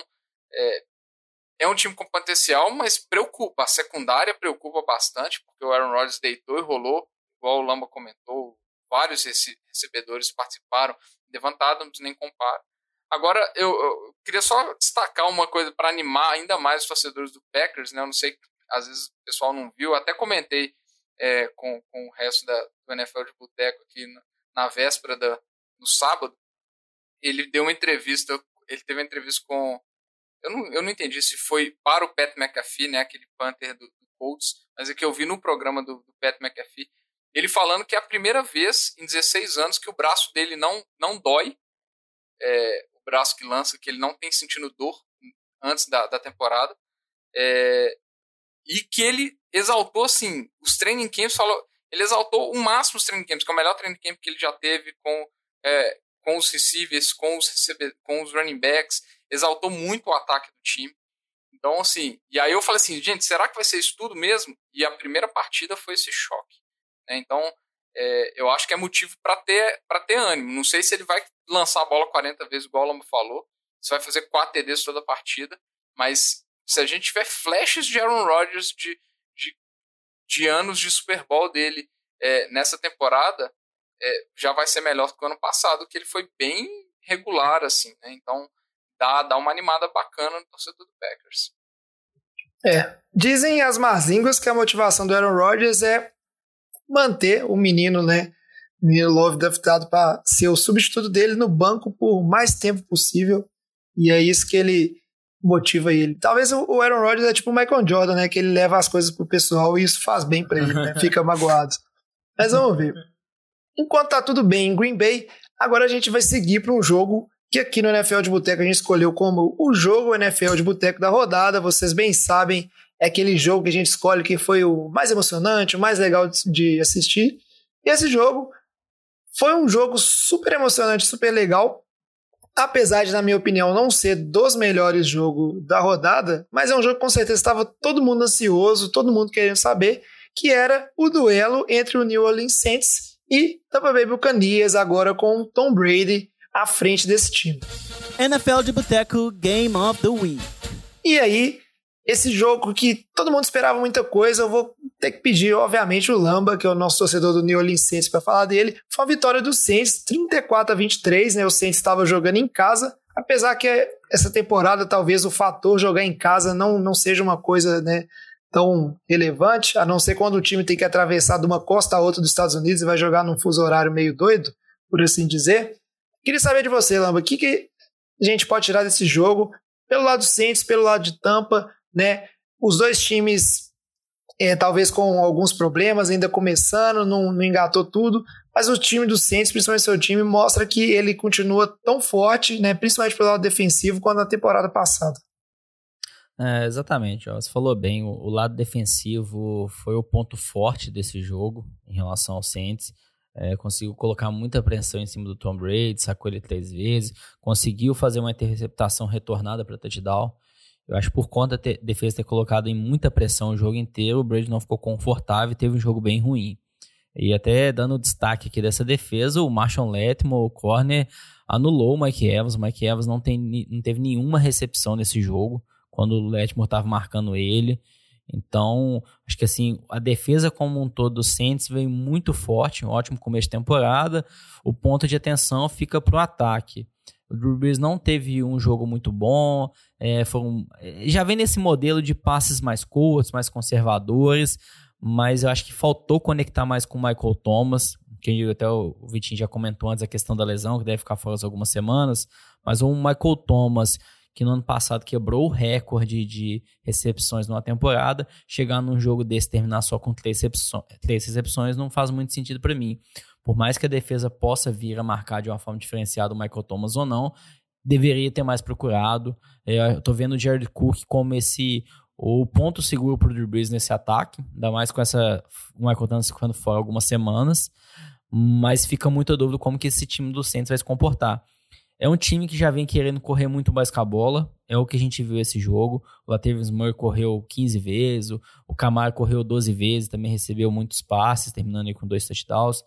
é, é um time com potencial, mas preocupa, a secundária preocupa bastante, porque o Aaron Rodgers deitou e rolou, igual o Lamba comentou, vários recebedores participaram, Devant nem compara. Agora, eu, eu, queria só destacar uma coisa para animar ainda mais os torcedores do Packers, né? Eu não sei, às vezes o pessoal não viu, até comentei é, com, com o resto da, do NFL de Boteco aqui na, na véspera da, no sábado. Ele deu uma entrevista, ele teve uma entrevista com. Eu não, eu não entendi se foi para o Pat McAfee, né? Aquele Panther do, do Colts, mas é que eu vi no programa do, do Pat McAfee ele falando que é a primeira vez em 16 anos que o braço dele não, não dói, é, o braço que lança, que ele não tem sentindo dor antes da, da temporada, é, e que ele exaltou, assim, os training camps, falou, ele exaltou o máximo os training camps, que é o melhor training camp que ele já teve com, é, com os receivers, com os, com os running backs, exaltou muito o ataque do time. Então, assim, e aí eu falei assim, gente, será que vai ser isso tudo mesmo? E a primeira partida foi esse choque. Né? Então, é, eu acho que é motivo para ter, ter ânimo. Não sei se ele vai lançar a bola 40 vezes, igual o Lama falou, se vai fazer 4 TDs toda a partida, mas se a gente tiver flashes de Aaron Rodgers de, de, de anos de Super Bowl dele é, nessa temporada, é, já vai ser melhor do que o ano passado, que ele foi bem regular, assim, né? Então, dá, dá uma animada bacana no torcedor do Packers. É. Dizem as más línguas que a motivação do Aaron Rodgers é manter o menino, né? O menino Love draftado para ser o substituto dele no banco por mais tempo possível. E é isso que ele motiva ele. Talvez o Aaron Rodgers é tipo o Michael Jordan, né? Que ele leva as coisas pro pessoal e isso faz bem para ele, né? (laughs) Fica magoado. Mas vamos ver. Enquanto tá tudo bem em Green Bay, agora a gente vai seguir para um jogo que aqui no NFL de Boteco a gente escolheu como o jogo NFL de Boteco da rodada. Vocês bem sabem é aquele jogo que a gente escolhe que foi o mais emocionante, o mais legal de assistir. E esse jogo foi um jogo super emocionante, super legal. Apesar de, na minha opinião, não ser dos melhores jogos da rodada, mas é um jogo que com certeza estava todo mundo ansioso, todo mundo querendo saber, que era o duelo entre o New Orleans Saints e Tampa Bay Buccaneers, agora com Tom Brady à frente desse time. NFL de Boteco Game of the Week. E aí, esse jogo que todo mundo esperava muita coisa, eu vou ter que pedir, obviamente, o Lamba, que é o nosso torcedor do New Orleans Saints, para falar dele. Foi uma vitória do Saints, 34 a 23, né? O Saints estava jogando em casa, apesar que essa temporada talvez o fator jogar em casa não, não seja uma coisa, né? Tão relevante, a não ser quando o time tem que atravessar de uma costa a outra dos Estados Unidos e vai jogar num fuso horário meio doido, por assim dizer. Queria saber de você, Lamba, o que, que a gente pode tirar desse jogo, pelo lado do Saints, pelo lado de Tampa, né? Os dois times, é, talvez com alguns problemas, ainda começando, não, não engatou tudo, Mas o time do Saints, principalmente seu time, mostra que ele continua tão forte, né, principalmente pelo lado defensivo, quanto na temporada passada. É, exatamente, ó, você falou bem, o, o, lado defensivo foi o ponto forte desse jogo em relação ao Saints. É, conseguiu colocar muita pressão em cima do Tom Brady, sacou ele três vezes, conseguiu fazer uma interceptação retornada para touchdown. Eu acho que por conta da defesa ter colocado em muita pressão o jogo inteiro, o Brady não ficou confortável e teve um jogo bem ruim. E até dando destaque aqui dessa defesa, o Marshall Letmo, o corner, anulou o Mike Evans. O Mike Evans não, tem, não teve nenhuma recepção nesse jogo, quando o Letmo estava marcando ele. Então, acho que assim, a defesa como um todo do Saints veio muito forte, um ótimo começo de temporada. O ponto de atenção fica para o ataque. O Drew Brees não teve um jogo muito bom, é, foram, é, já vem nesse modelo de passes mais curtos, mais conservadores, mas eu acho que faltou conectar mais com o Michael Thomas, que até o Vitinho já comentou antes a questão da lesão, que deve ficar fora algumas semanas, mas o Michael Thomas que no ano passado quebrou o recorde de recepções numa temporada, chegar num jogo desse terminar só com três recepções, três recepções não faz muito sentido para mim. Por mais que a defesa possa vir a marcar de uma forma diferenciada o Michael Thomas ou não, deveria ter mais procurado. É, eu tô vendo o Jared Cook como esse o ponto seguro pro Drew Brees nesse ataque, ainda mais com essa o Michael Thomas ficando fora algumas semanas, mas fica muita dúvida como que esse time do Saints vai se comportar. É um time que já vem querendo correr muito mais com a bola. É o que a gente viu esse jogo. O Latavius Murray correu 15 vezes, o Camaro correu 12 vezes, também recebeu muitos passes, terminando aí com dois touchdowns.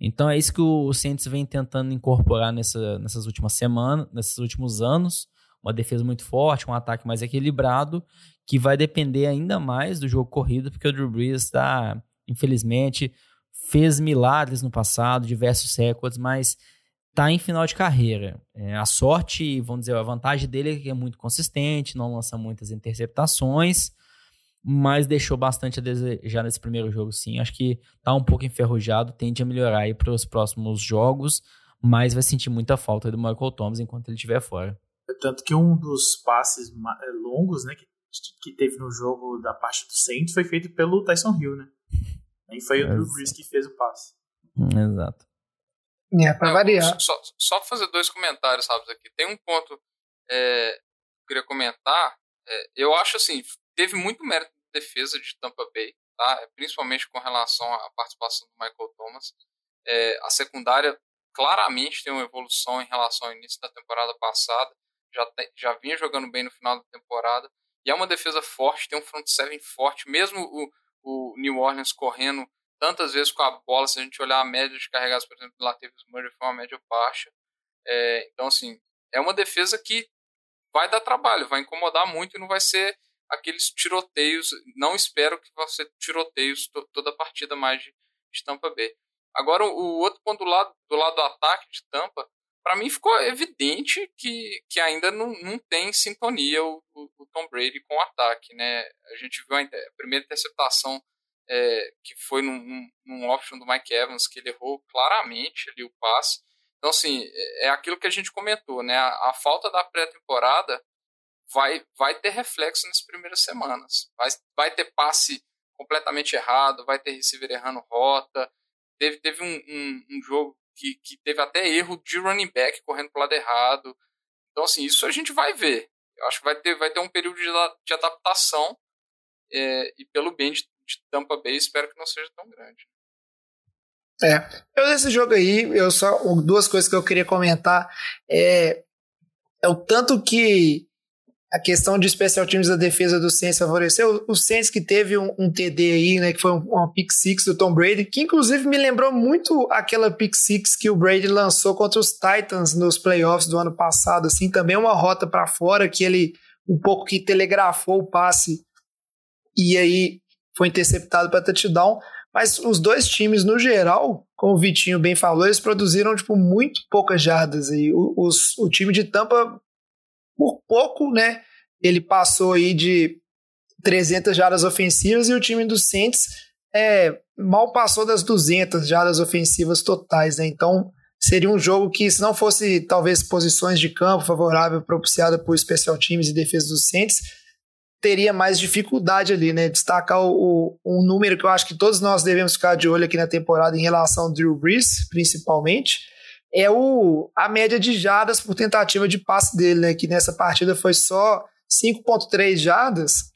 Então é isso que o Saints vem tentando incorporar nessa, nessas últimas semanas, nesses últimos anos. Uma defesa muito forte, um ataque mais equilibrado, que vai depender ainda mais do jogo corrido, porque o Drew Brees está, infelizmente, fez milagres no passado, diversos recordes, mas está em final de carreira. É, a sorte, vamos dizer, a vantagem dele é que é muito consistente, não lança muitas interceptações, mas deixou bastante a desejar nesse primeiro jogo, sim. Acho que está um pouco enferrujado, tende a melhorar aí para os próximos jogos, mas vai sentir muita falta do Michael Thomas enquanto ele estiver fora. Tanto que um dos passes eh, longos, né, que, que teve no jogo da parte do Saints foi feito pelo Tyson Hill, né? Nem foi o Drew Brees que fez o passe. Exato. É, pra variar. Só, só fazer dois comentários rápidos aqui. Tem um ponto é, que eu queria comentar. É, eu acho assim, teve muito mérito de defesa de Tampa Bay, tá? É, principalmente com relação à participação do Michael Thomas. É, a secundária claramente tem uma evolução em relação ao início da temporada passada. Já, te, já vinha jogando bem no final da temporada. E é uma defesa forte, tem um front seven forte. Mesmo o, o New Orleans correndo tantas vezes com a bola, se a gente olhar a média de carregados, por exemplo, do Latavius Murray foi uma média baixa. É, então, assim, é uma defesa que vai dar trabalho, vai incomodar muito e não vai ser aqueles tiroteios. Não espero que vá ser tiroteios toda a partida mais de, de Tampa B. Agora, o outro ponto do lado do, lado do ataque de Tampa, para mim ficou evidente que, que ainda não, não tem sintonia o, o, o Tom Brady com o ataque. Né? A gente viu a, a primeira interceptação é, que foi num, num, option do Mike Evans, que ele errou claramente ali o passe. Então, assim, é, é aquilo que a gente comentou, né? A, a falta da pré-temporada vai, vai ter reflexo nas primeiras semanas. Vai, vai ter passe completamente errado, vai ter receiver errando rota. Teve, teve um, um, um jogo que, que teve até erro de running back correndo para o lado errado. Então, assim, isso a gente vai ver. Eu acho que vai ter, vai ter um período de, de adaptação é, e pelo bem de, de Tampa Bay, espero que não seja tão grande. É, eu nesse jogo aí, eu só duas coisas que eu queria comentar é, é o tanto que a questão de especial times da defesa do Saints favoreceu. O Saints que teve um, um TD aí, né, que foi um, uma pick six do Tom Brady, que inclusive me lembrou muito aquela pick six que o Brady lançou contra os Titans nos playoffs do ano passado, assim, também uma rota para fora que ele um pouco que telegrafou o passe e aí foi interceptado para touchdown. Mas os dois times, no geral, como o Vitinho bem falou, eles produziram tipo, muito poucas jardas. E o, os, o time de Tampa, por pouco, né? Ele passou aí de 300 jardas ofensivas e o time do Saints é, mal passou das 200 jardas ofensivas totais. Né? Então seria um jogo que, se não fosse talvez posições de campo favorável propiciada por especial times e defesa do Saints, teria mais dificuldade ali, né? Destacar o, o, um número que eu acho que todos nós devemos ficar de olho aqui na temporada em relação ao Drew Brees, principalmente, é o, a média de jadas por tentativa de passe dele, né? Que nessa partida foi só 5.3 jadas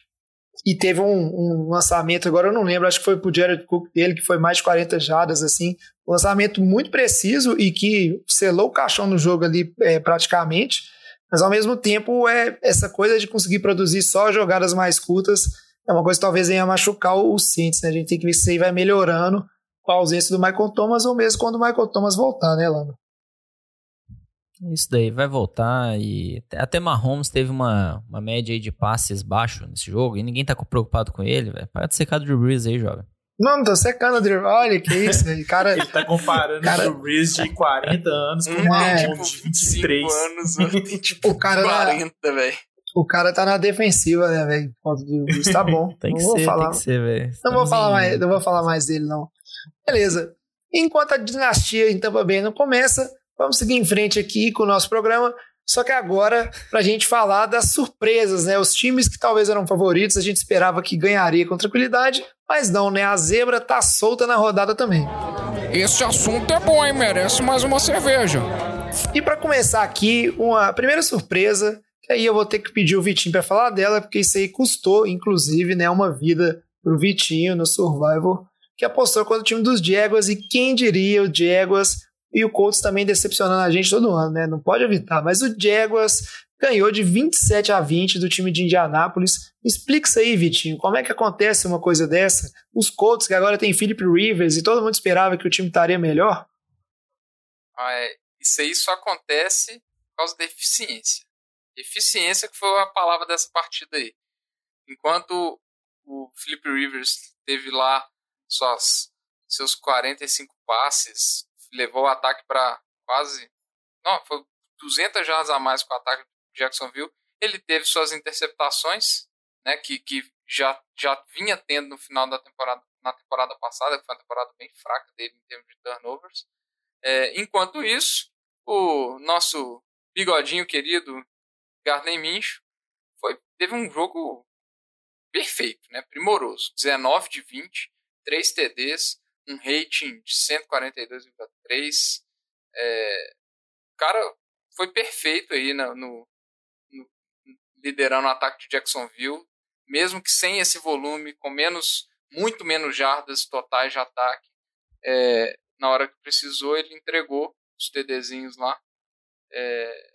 e teve um, um, lançamento, agora eu não lembro, acho que foi pro Jared Cook dele, que foi mais de 40 jadas, assim, um lançamento muito preciso e que selou o caixão no jogo ali é, praticamente, mas ao mesmo tempo é essa coisa de conseguir produzir só jogadas mais curtas é uma coisa que talvez venha machucar o Saints, né? A gente tem que ver se aí vai melhorando com a ausência do Michael Thomas ou mesmo quando o Michael Thomas voltar, né, Lama? Isso daí vai voltar e até Mahomes teve uma, uma média aí de passes baixo nesse jogo e ninguém tá preocupado com ele, velho. Para de secar do Drew Brees aí, joga. Não, não tô secando o Drew. Olha que isso, velho. Cara, Ele tá comparando cara... o Drew Brees de 40 anos com o Mahomes de 23. anos, (laughs) tem tipo o cara 40, velho. O cara tá na defensiva, né, velho? O tá bom. (laughs) tem que não vou ser, falar. tem que ser, velho. Não vou falar mais, não vou falar mais dele não. Beleza. Enquanto a dinastia em Tampa Bay não começa, Vamos seguir em frente aqui com o nosso programa. Só que agora, para a gente falar das surpresas, né? Os times que talvez eram favoritos, a gente esperava que ganharia com tranquilidade, mas não, né? A zebra tá solta na rodada também. Esse assunto é bom, hein? Merece mais uma cerveja. E para começar aqui, uma primeira surpresa, que aí eu vou ter que pedir o Vitinho para falar dela, porque isso aí custou, inclusive, né, uma vida pro Vitinho no Survivor, que apostou contra o time dos Jaguars, e quem diria o Jaguars e o Colts também decepcionando a gente todo ano, né? Não pode evitar. Mas o Jaguars ganhou de 27 a 20 do time de Indianápolis. Explica isso aí, Vitinho. Como é que acontece uma coisa dessa? Os Colts, que agora tem Philip Rivers e todo mundo esperava que o time estaria melhor? Ah, é. Isso aí só acontece por causa da eficiência. Eficiência que foi a palavra dessa partida aí. Enquanto o Philip Rivers teve lá suas, seus 45 passes, levou o ataque para quase. Não, foi 200 jardas a mais com o ataque de Jacksonville. Ele teve suas interceptações, né, que, que já, já vinha tendo no final da temporada, na temporada passada, que foi uma temporada bem fraca dele em termos de turnovers. É, enquanto isso, o nosso bigodinho querido Gardner Minshew foi, teve um jogo perfeito, né, primoroso. 19 de 20, 3 TDs, um rating de 142,3. É, o cara foi perfeito aí no, no, no, liderando o ataque de Jacksonville, mesmo que sem esse volume, com menos, muito menos jardas totais de ataque. É, na hora que precisou, ele entregou os TDzinhos lá. É,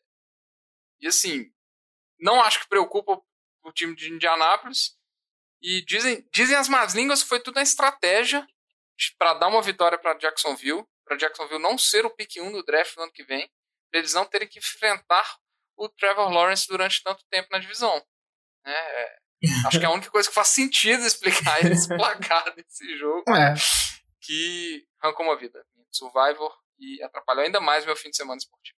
e assim, não acho que preocupa o time de Indianápolis. E dizem, dizem as más línguas que foi tudo uma estratégia para dar uma vitória para Jacksonville, para Jacksonville não ser o pick 1 do draft no ano que vem, para eles não terem que enfrentar o Trevor Lawrence durante tanto tempo na divisão. Né? É, acho que é a única coisa que faz sentido explicar (laughs) esse placar desse jogo É. que arrancou uma vida. Survivor e atrapalhou ainda mais meu fim de semana esportivo.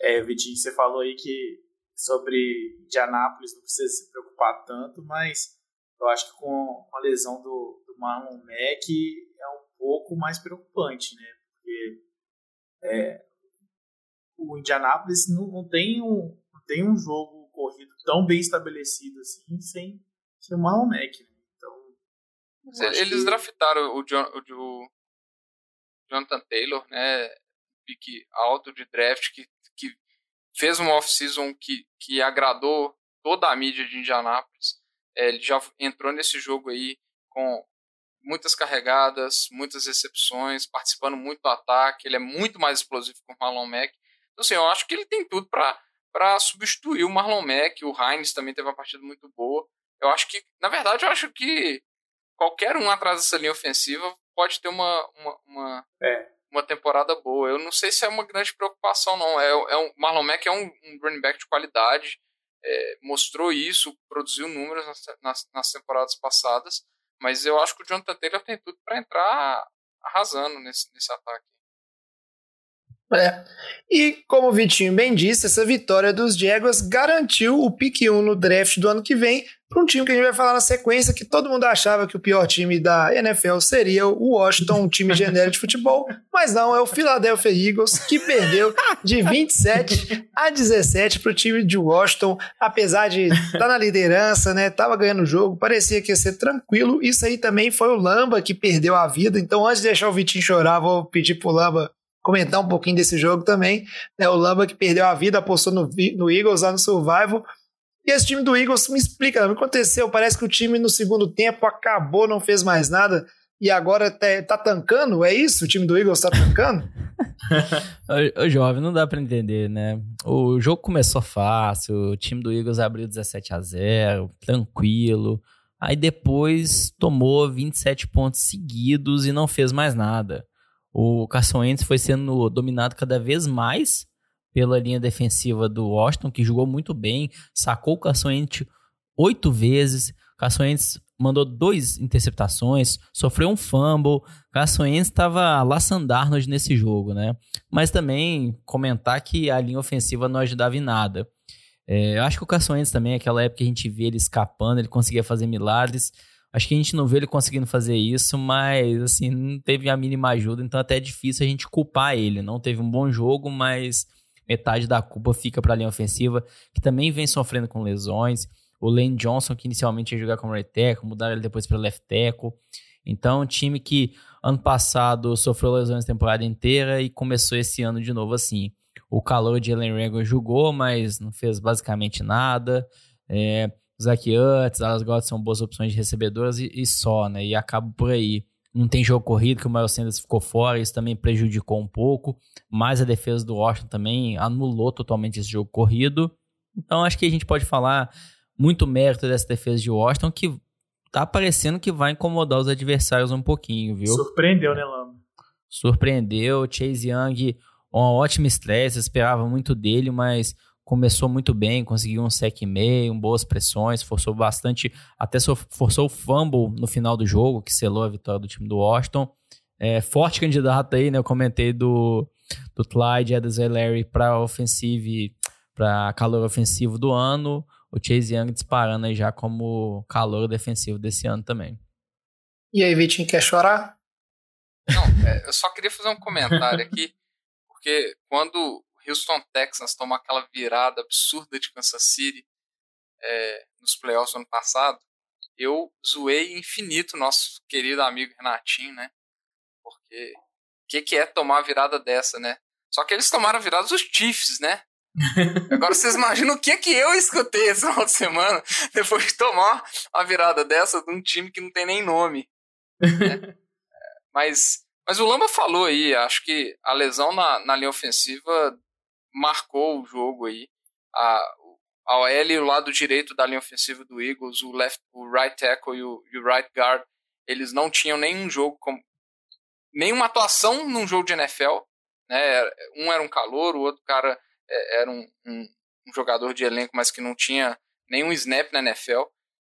É, Vitinho, você falou aí que sobre Indianápolis não precisa se preocupar tanto, mas eu acho que com a lesão do Marlon Mack é um pouco mais preocupante, né? Porque é, o Indianapolis não, não, tem um, não tem um jogo corrido tão bem estabelecido assim sem, sem o Marlon Mack. Né? Então, Eles que... draftaram o, John, o, o Jonathan Taylor, né? Pique alto de draft que, que fez uma off-season que, que agradou toda a mídia de Indianápolis. É, ele já entrou nesse jogo aí com muitas carregadas, muitas recepções, participando muito do ataque. Ele é muito mais explosivo que o Marlon Mack. Então, assim, eu acho que ele tem tudo para substituir o Marlon Mack. O Heinz também teve uma partida muito boa. Eu acho que, na verdade, eu acho que qualquer um atrás dessa linha ofensiva pode ter uma, uma, uma, é. uma temporada boa. Eu não sei se é uma grande preocupação, não. É, é um, Marlon Mack é um, um running back de qualidade é, mostrou isso, produziu números nas, nas, nas, temporadas passadas, mas eu acho que o Jonathan Taylor tem tudo para entrar arrasando nesse, nesse ataque. É. E como o Vitinho bem disse, essa vitória dos Jaguars garantiu o pique 1 no draft do ano que vem para um time que a gente vai falar na sequência, que todo mundo achava que o pior time da NFL seria o Washington, um time genérico de futebol, mas não, é o Philadelphia Eagles, que perdeu de 27 a 17 para o time de Washington, apesar de estar tá na liderança, né? Tava ganhando o jogo, parecia que ia ser tranquilo. Isso aí também foi o Lamba que perdeu a vida. Então, antes de deixar o Vitinho chorar, vou pedir pro Lamba comentar um pouquinho desse jogo também. Né? O Lamba que perdeu a vida, apostou no, no Eagles lá no Survival. E esse time do Eagles, me explica, o que aconteceu? Parece que o time no segundo tempo acabou, não fez mais nada e agora tá, tá tancando? É isso? O time do Eagles tá tancando? (laughs) o, o jovem, não dá para entender, né? O jogo começou fácil, o time do Eagles abriu 17 a 0 tranquilo. Aí depois tomou 27 pontos seguidos e não fez mais nada. O Carson Wentz foi sendo dominado cada vez mais pela linha defensiva do Washington, que jogou muito bem, sacou o Carson Wentz oito vezes. Wentz mandou duas interceptações, sofreu um fumble. Wentz estava laçando Arnold nesse jogo, né? Mas também comentar que a linha ofensiva não ajudava em nada. É, eu acho que o Wentz também, aquela época que a gente vê ele escapando, ele conseguia fazer milagres. Acho que a gente não vê ele conseguindo fazer isso, mas assim, não teve a mínima ajuda, então até é difícil a gente culpar ele. Não teve um bom jogo, mas metade da culpa fica para a linha ofensiva, que também vem sofrendo com lesões. O Lane Johnson, que inicialmente ia jogar como right tackle, mudaram ele depois para left tackle. Então, um time que ano passado sofreu lesões a temporada inteira e começou esse ano de novo assim. O calor de Ellen Rager jogou, mas não fez basicamente nada. É, Zach Ertz, Goddard são boas opções de recebedoras e, e, só, né? E acaba por aí. Não tem jogo corrido, que o Miles Sanders ficou fora, isso também prejudicou um pouco, mas a defesa do Washington também anulou totalmente esse jogo corrido. Então acho que a gente pode falar muito mérito dessa defesa de Washington, que tá parecendo que vai incomodar os adversários um pouquinho, viu? Surpreendeu, né, Lama? Surpreendeu. Chase Young, uma ótima estresse, esperava muito dele, mas começou muito bem, conseguiu um sec e meio, boas pressões, forçou bastante, até forçou o fumble no final do jogo, que selou a vitória do time do Washington. É, forte candidato aí, né? Eu comentei do, do Clyde Edwards Larry para ofensive, para calor ofensivo do ano. O Chase Young disparando aí já como calor defensivo desse ano também. E aí, Vitinho, quer chorar? Não, é, eu só queria fazer um comentário aqui, porque quando Houston Texans tomou aquela virada absurda de Kansas City é, nos playoffs do ano passado, eu zoei infinito nosso querido amigo Renatinho, né? Porque o que, que é tomar a virada dessa, né? Só que eles tomaram a virada dos Chiefs, né? (laughs) Agora vocês imaginam o que que eu escutei esse final de semana depois de tomar a virada dessa de um time que não tem nem nome. Né? (laughs) mas, mas o Lamba falou aí, acho que a lesão na, na linha ofensiva marcou o jogo aí. A, a OL e o lado direito da linha ofensiva do Eagles, o, left, o right tackle e o, e o right guard, eles não tinham nenhum jogo, com, nenhuma atuação num jogo de NFL. Né? Um era um calor, o outro cara é, era um, um, um jogador de elenco, mas que não tinha nenhum snap na NFL.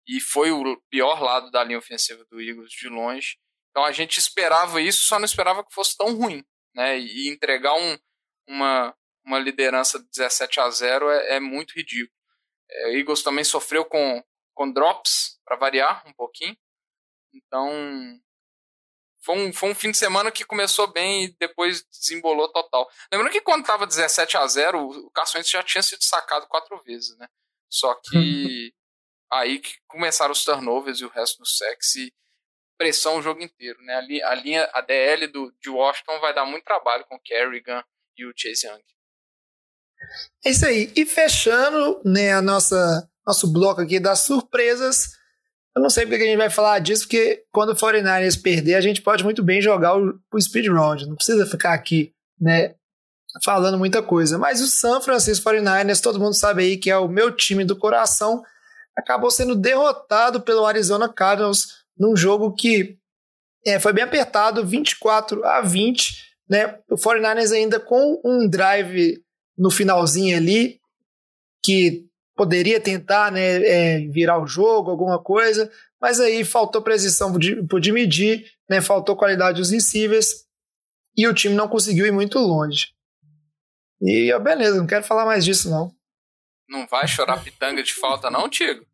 E foi o pior lado da linha ofensiva do Eagles de longe. Então a gente esperava isso, só não esperava que fosse tão ruim. Né? E entregar um, uma, uma liderança de 17 a 0 é, é muito ridículo. É, o Eagles também sofreu com, com drops, para variar um pouquinho. Então, foi um, foi um fim de semana que começou bem e depois desembolou total. Lembrando que quando estava 17 a 0 o Carson já tinha sido sacado quatro vezes, né? Só que (laughs) aí que começaram os turnovers e o resto do sex e pressão o jogo inteiro, né? A, a linha, a DL do, de Washington vai dar muito trabalho com o Kerrigan e o Chase Young. É isso aí. E fechando né, a nossa nosso bloco aqui das surpresas, eu não sei porque a gente vai falar disso, porque quando o 49ers perder, a gente pode muito bem jogar o, o speed round. Não precisa ficar aqui, né, falando muita coisa. Mas o San Francisco 49ers, todo mundo sabe aí que é o meu time do coração, acabou sendo derrotado pelo Arizona Cardinals num jogo que é, foi bem apertado, 24 a 20, né? O 49ers ainda com um drive no finalzinho ali, que poderia tentar né, é, virar o jogo, alguma coisa, mas aí faltou precisão de medir, né, faltou qualidade dos receivers e o time não conseguiu ir muito longe. E eu, beleza, não quero falar mais disso, não. Não vai chorar pitanga de falta, não, Tigo?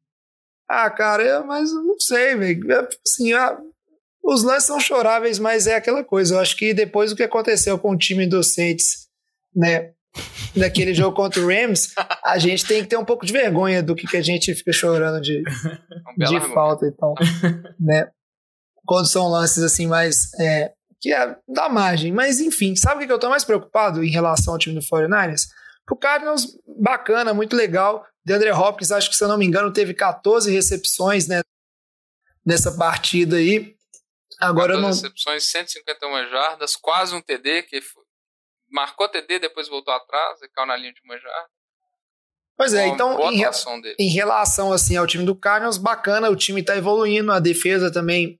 Ah, cara, eu, mas eu não sei, velho. É, Assim, ah, os lances são choráveis, mas é aquela coisa. Eu acho que depois do que aconteceu com o time do Saints, né? Naquele jogo contra o Rams, a gente tem que ter um pouco de vergonha do que, que a gente fica chorando de, Um de falta e tal, né? Quando são lances assim mais é, que é da margem. Mas enfim, sabe o que eu tô mais preocupado em relação ao time do 49ers? Que o Cardinals, bacana, muito legal. DeAndre Hopkins, acho que se eu não me engano, teve 14 recepções, né? Nessa partida aí. Agora eu não. recepções, 151 jardas, quase um TD, que foi- marcou TD, depois voltou atrás e caiu na linha de uma jarda. Pois é, então em, re- em relação assim ao time do Cardinals, bacana, o time tá evoluindo, a defesa também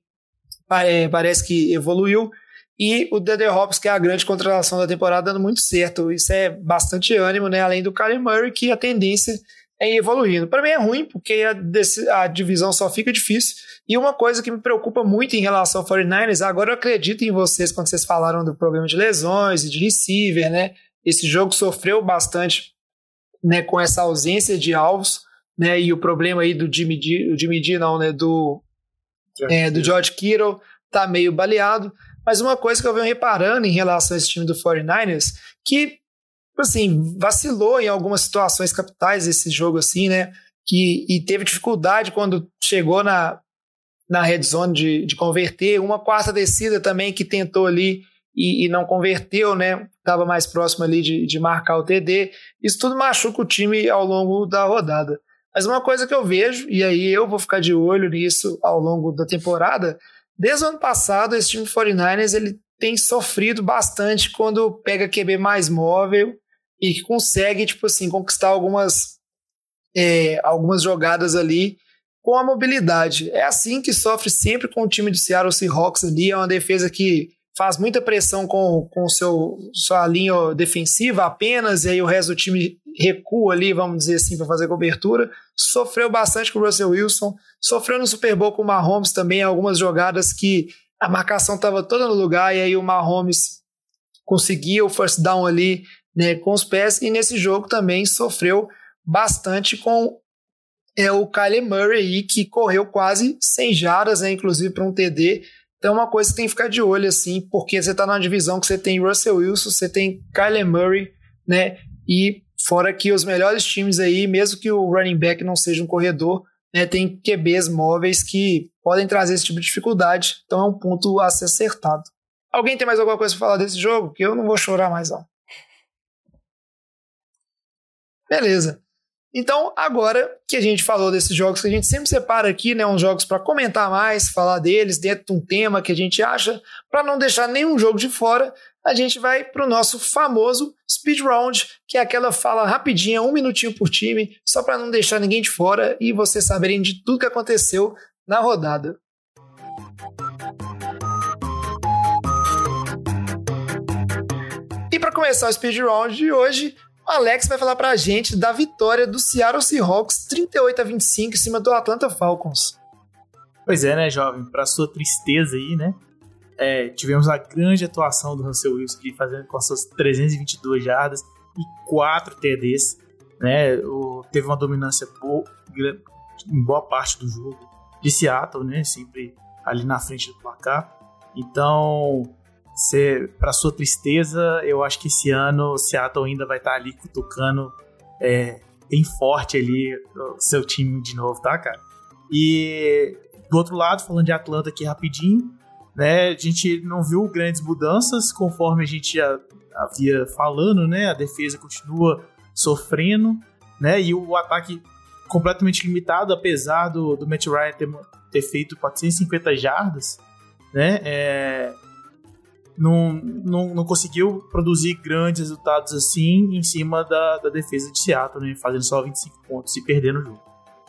é, parece que evoluiu. E o Dede Hopkins, que é a grande contratação da temporada, dando muito certo. Isso é bastante ânimo, né? Além do Kyler Murray, que a tendência é ir evoluindo. Para mim é ruim, porque a, a divisão só fica difícil. E uma coisa que me preocupa muito em relação ao 49ers, agora eu acredito em vocês quando vocês falaram do problema de lesões e de receiver, né? Esse jogo sofreu bastante né, com essa ausência de alvos, né? E o problema aí do Jimmy D, o Jimmy D não, né? Do, é, do George Kittle tá meio baleado. Mas uma coisa que eu venho reparando em relação a esse time do 49ers, que, assim, vacilou em algumas situações capitais esse jogo, assim, né? Que, e teve dificuldade quando chegou na, na red zone de, de converter. Uma quarta descida também que tentou ali e, e não converteu, né? Estava mais próximo ali de, de marcar o TD. Isso tudo machuca o time ao longo da rodada. Mas uma coisa que eu vejo, e aí eu vou ficar de olho nisso ao longo da temporada, desde o ano passado, esse time 49ers ele tem sofrido bastante quando pega QB mais móvel e que consegue, tipo assim, conquistar algumas, é, algumas jogadas ali com a mobilidade. É assim que sofre sempre com o time do Seattle Seahawks ali, é uma defesa que faz muita pressão com, com seu, sua linha defensiva apenas, e aí o resto do time recua ali, vamos dizer assim, para fazer cobertura. Sofreu bastante com o Russell Wilson, sofreu no Super Bowl com o Mahomes também, algumas jogadas que a marcação estava toda no lugar, e aí o Mahomes conseguia o first down ali né, com os pés, e nesse jogo também sofreu bastante com é, o Kyler Murray, aí, que correu quase 100 jardas, né, inclusive para um TD, então é uma coisa que tem que ficar de olho, assim, porque você está numa divisão que você tem Russell Wilson, você tem Kyler Murray, né? E fora que os melhores times aí, mesmo que o running back não seja um corredor, né, tem QBs móveis que podem trazer esse tipo de dificuldade. Então é um ponto a ser acertado. Alguém tem mais alguma coisa para falar desse jogo? Que eu não vou chorar mais, não. Beleza. Então, agora que a gente falou desses jogos que a gente sempre separa aqui, né, uns jogos para comentar mais, falar deles dentro de um tema que a gente acha, para não deixar nenhum jogo de fora, a gente vai para o nosso famoso speed round, que é aquela fala rapidinha, um minutinho por time, só para não deixar ninguém de fora e vocês saberem de tudo que aconteceu na rodada. E para começar o speed round de hoje, o Alex vai falar pra gente da vitória do Seattle Seahawks 38 a 25 em cima do Atlanta Falcons. Pois é, né, jovem? Pra sua tristeza aí, né? É, tivemos a grande atuação do Russell Wilson aqui, fazendo com as suas 322 jardas e 4 TDs. Né? O, teve uma dominância boa, em boa parte do jogo de Seattle, né? Sempre ali na frente do placar. Então, pra sua tristeza, eu acho que esse ano o Seattle ainda vai estar ali cutucando é, bem forte ali o seu time de novo, tá, cara? E do outro lado, falando de Atlanta aqui rapidinho, né? A gente não viu grandes mudanças conforme a gente já havia falando, né? A defesa continua sofrendo, né? E o ataque completamente limitado, apesar do, do Matt Ryan ter, ter feito 450 jardas, né? É, não, não, não conseguiu produzir grandes resultados assim em cima da, da defesa de Seattle, né? Fazendo só 25 pontos e perdendo o jogo.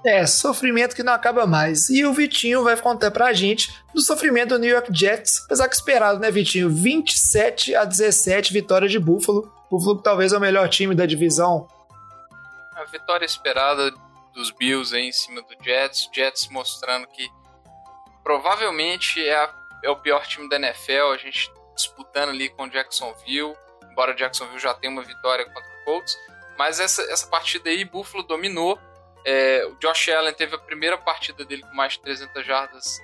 É, sofrimento que não acaba mais. E o Vitinho vai contar pra gente do sofrimento do New York Jets, apesar que esperado, né, Vitinho? 27 a 17, vitória de Buffalo. Buffalo que talvez é o melhor time da divisão. A vitória esperada dos Bills aí em cima do Jets. Jets mostrando que provavelmente é, a- é o pior time da NFL. A gente disputando ali com o Jacksonville. embora Jacksonville já tenha uma vitória contra o Colts. Mas essa, essa partida aí, Buffalo dominou. É, o Josh Allen teve a primeira partida dele com mais de 300 jardas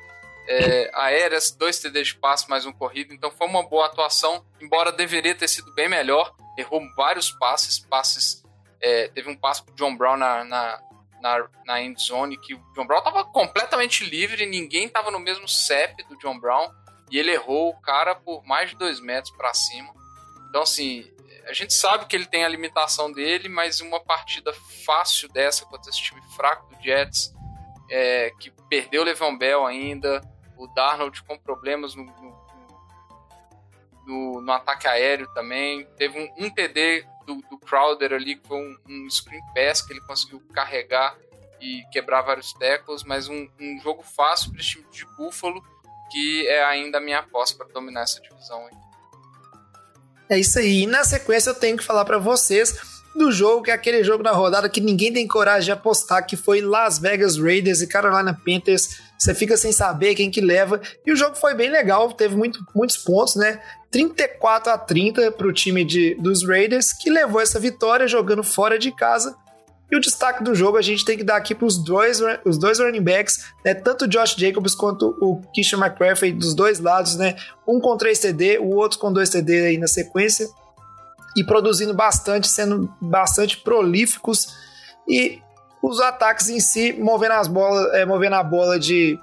é, aéreas, dois TDs de passe, mais um corrido. Então foi uma boa atuação, embora deveria ter sido bem melhor. Errou vários passes, passes. É, teve um passe pro John Brown na, na, na, na end zone, que o John Brown estava completamente livre, ninguém estava no mesmo CEP do John Brown, e ele errou o cara por mais de dois metros para cima. Então, assim, a gente sabe que ele tem a limitação dele, mas uma partida fácil dessa contra esse time fraco do Jets, é, que perdeu o Le'Veon Bell ainda, o Darnold com problemas no, no, no, no ataque aéreo também, teve um, um TD do, do, Crowder ali, que foi um, um, screen pass que ele conseguiu carregar e quebrar vários tackles, mas um, um jogo fácil para esse time de Buffalo, que é ainda a minha aposta para dominar essa divisão. É isso aí. E na sequência eu tenho que falar para vocês do jogo, que é aquele jogo na rodada que ninguém tem coragem de apostar, que foi Las Vegas Raiders e Carolina Panthers. Você fica sem saber quem que leva. E o jogo foi bem legal, teve muito, muitos pontos, né? 34 a 30 para o time de, dos Raiders, que levou essa vitória jogando fora de casa. E o destaque do jogo a gente tem que dar aqui para os dois, os dois running backs, né? tanto o Josh Jacobs quanto o Christian McCaffrey, dos dois lados, né? Um com 3 TD, o outro com 2 TD aí na sequência. E produzindo bastante, sendo bastante prolíficos. E os ataques em si movendo, as bolas, é, movendo a bola de,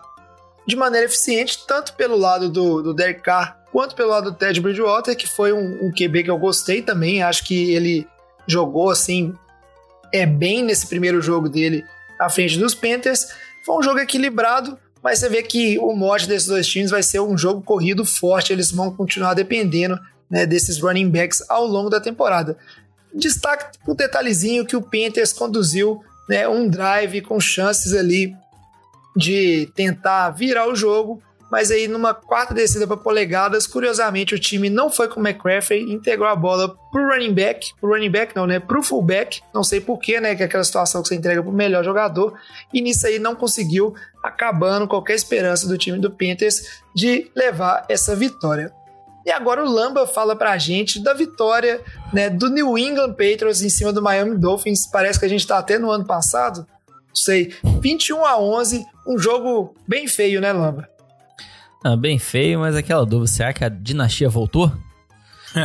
de maneira eficiente, tanto pelo lado do, do Derek Carr quanto pelo lado do Ted Bridgewater, que foi um, um QB que eu gostei também. Acho que ele jogou assim é bem nesse primeiro jogo dele à frente dos Panthers. Foi um jogo equilibrado, mas você vê que o mote desses dois times vai ser um jogo corrido forte. Eles vão continuar dependendo né, desses running backs ao longo da temporada. Destaque o detalhezinho que o Panthers conduziu né, um drive com chances ali de tentar virar o jogo, mas aí numa quarta descida para polegadas, curiosamente o time não foi com o McCaffrey, integrou a bola pro running back, pro running back não, né, pro fullback, não sei porquê, né, que é aquela situação que você entrega pro melhor jogador, e nisso aí não conseguiu, acabando qualquer esperança do time do Panthers de levar essa vitória. E agora o Lamba fala pra gente da vitória né, do New England Patriots em cima do Miami Dolphins. Parece que a gente tá até no ano passado. Não sei. 21 a 11, um jogo bem feio, né, Lamba? Ah, bem feio, mas aquela dúvida, será que a dinastia voltou?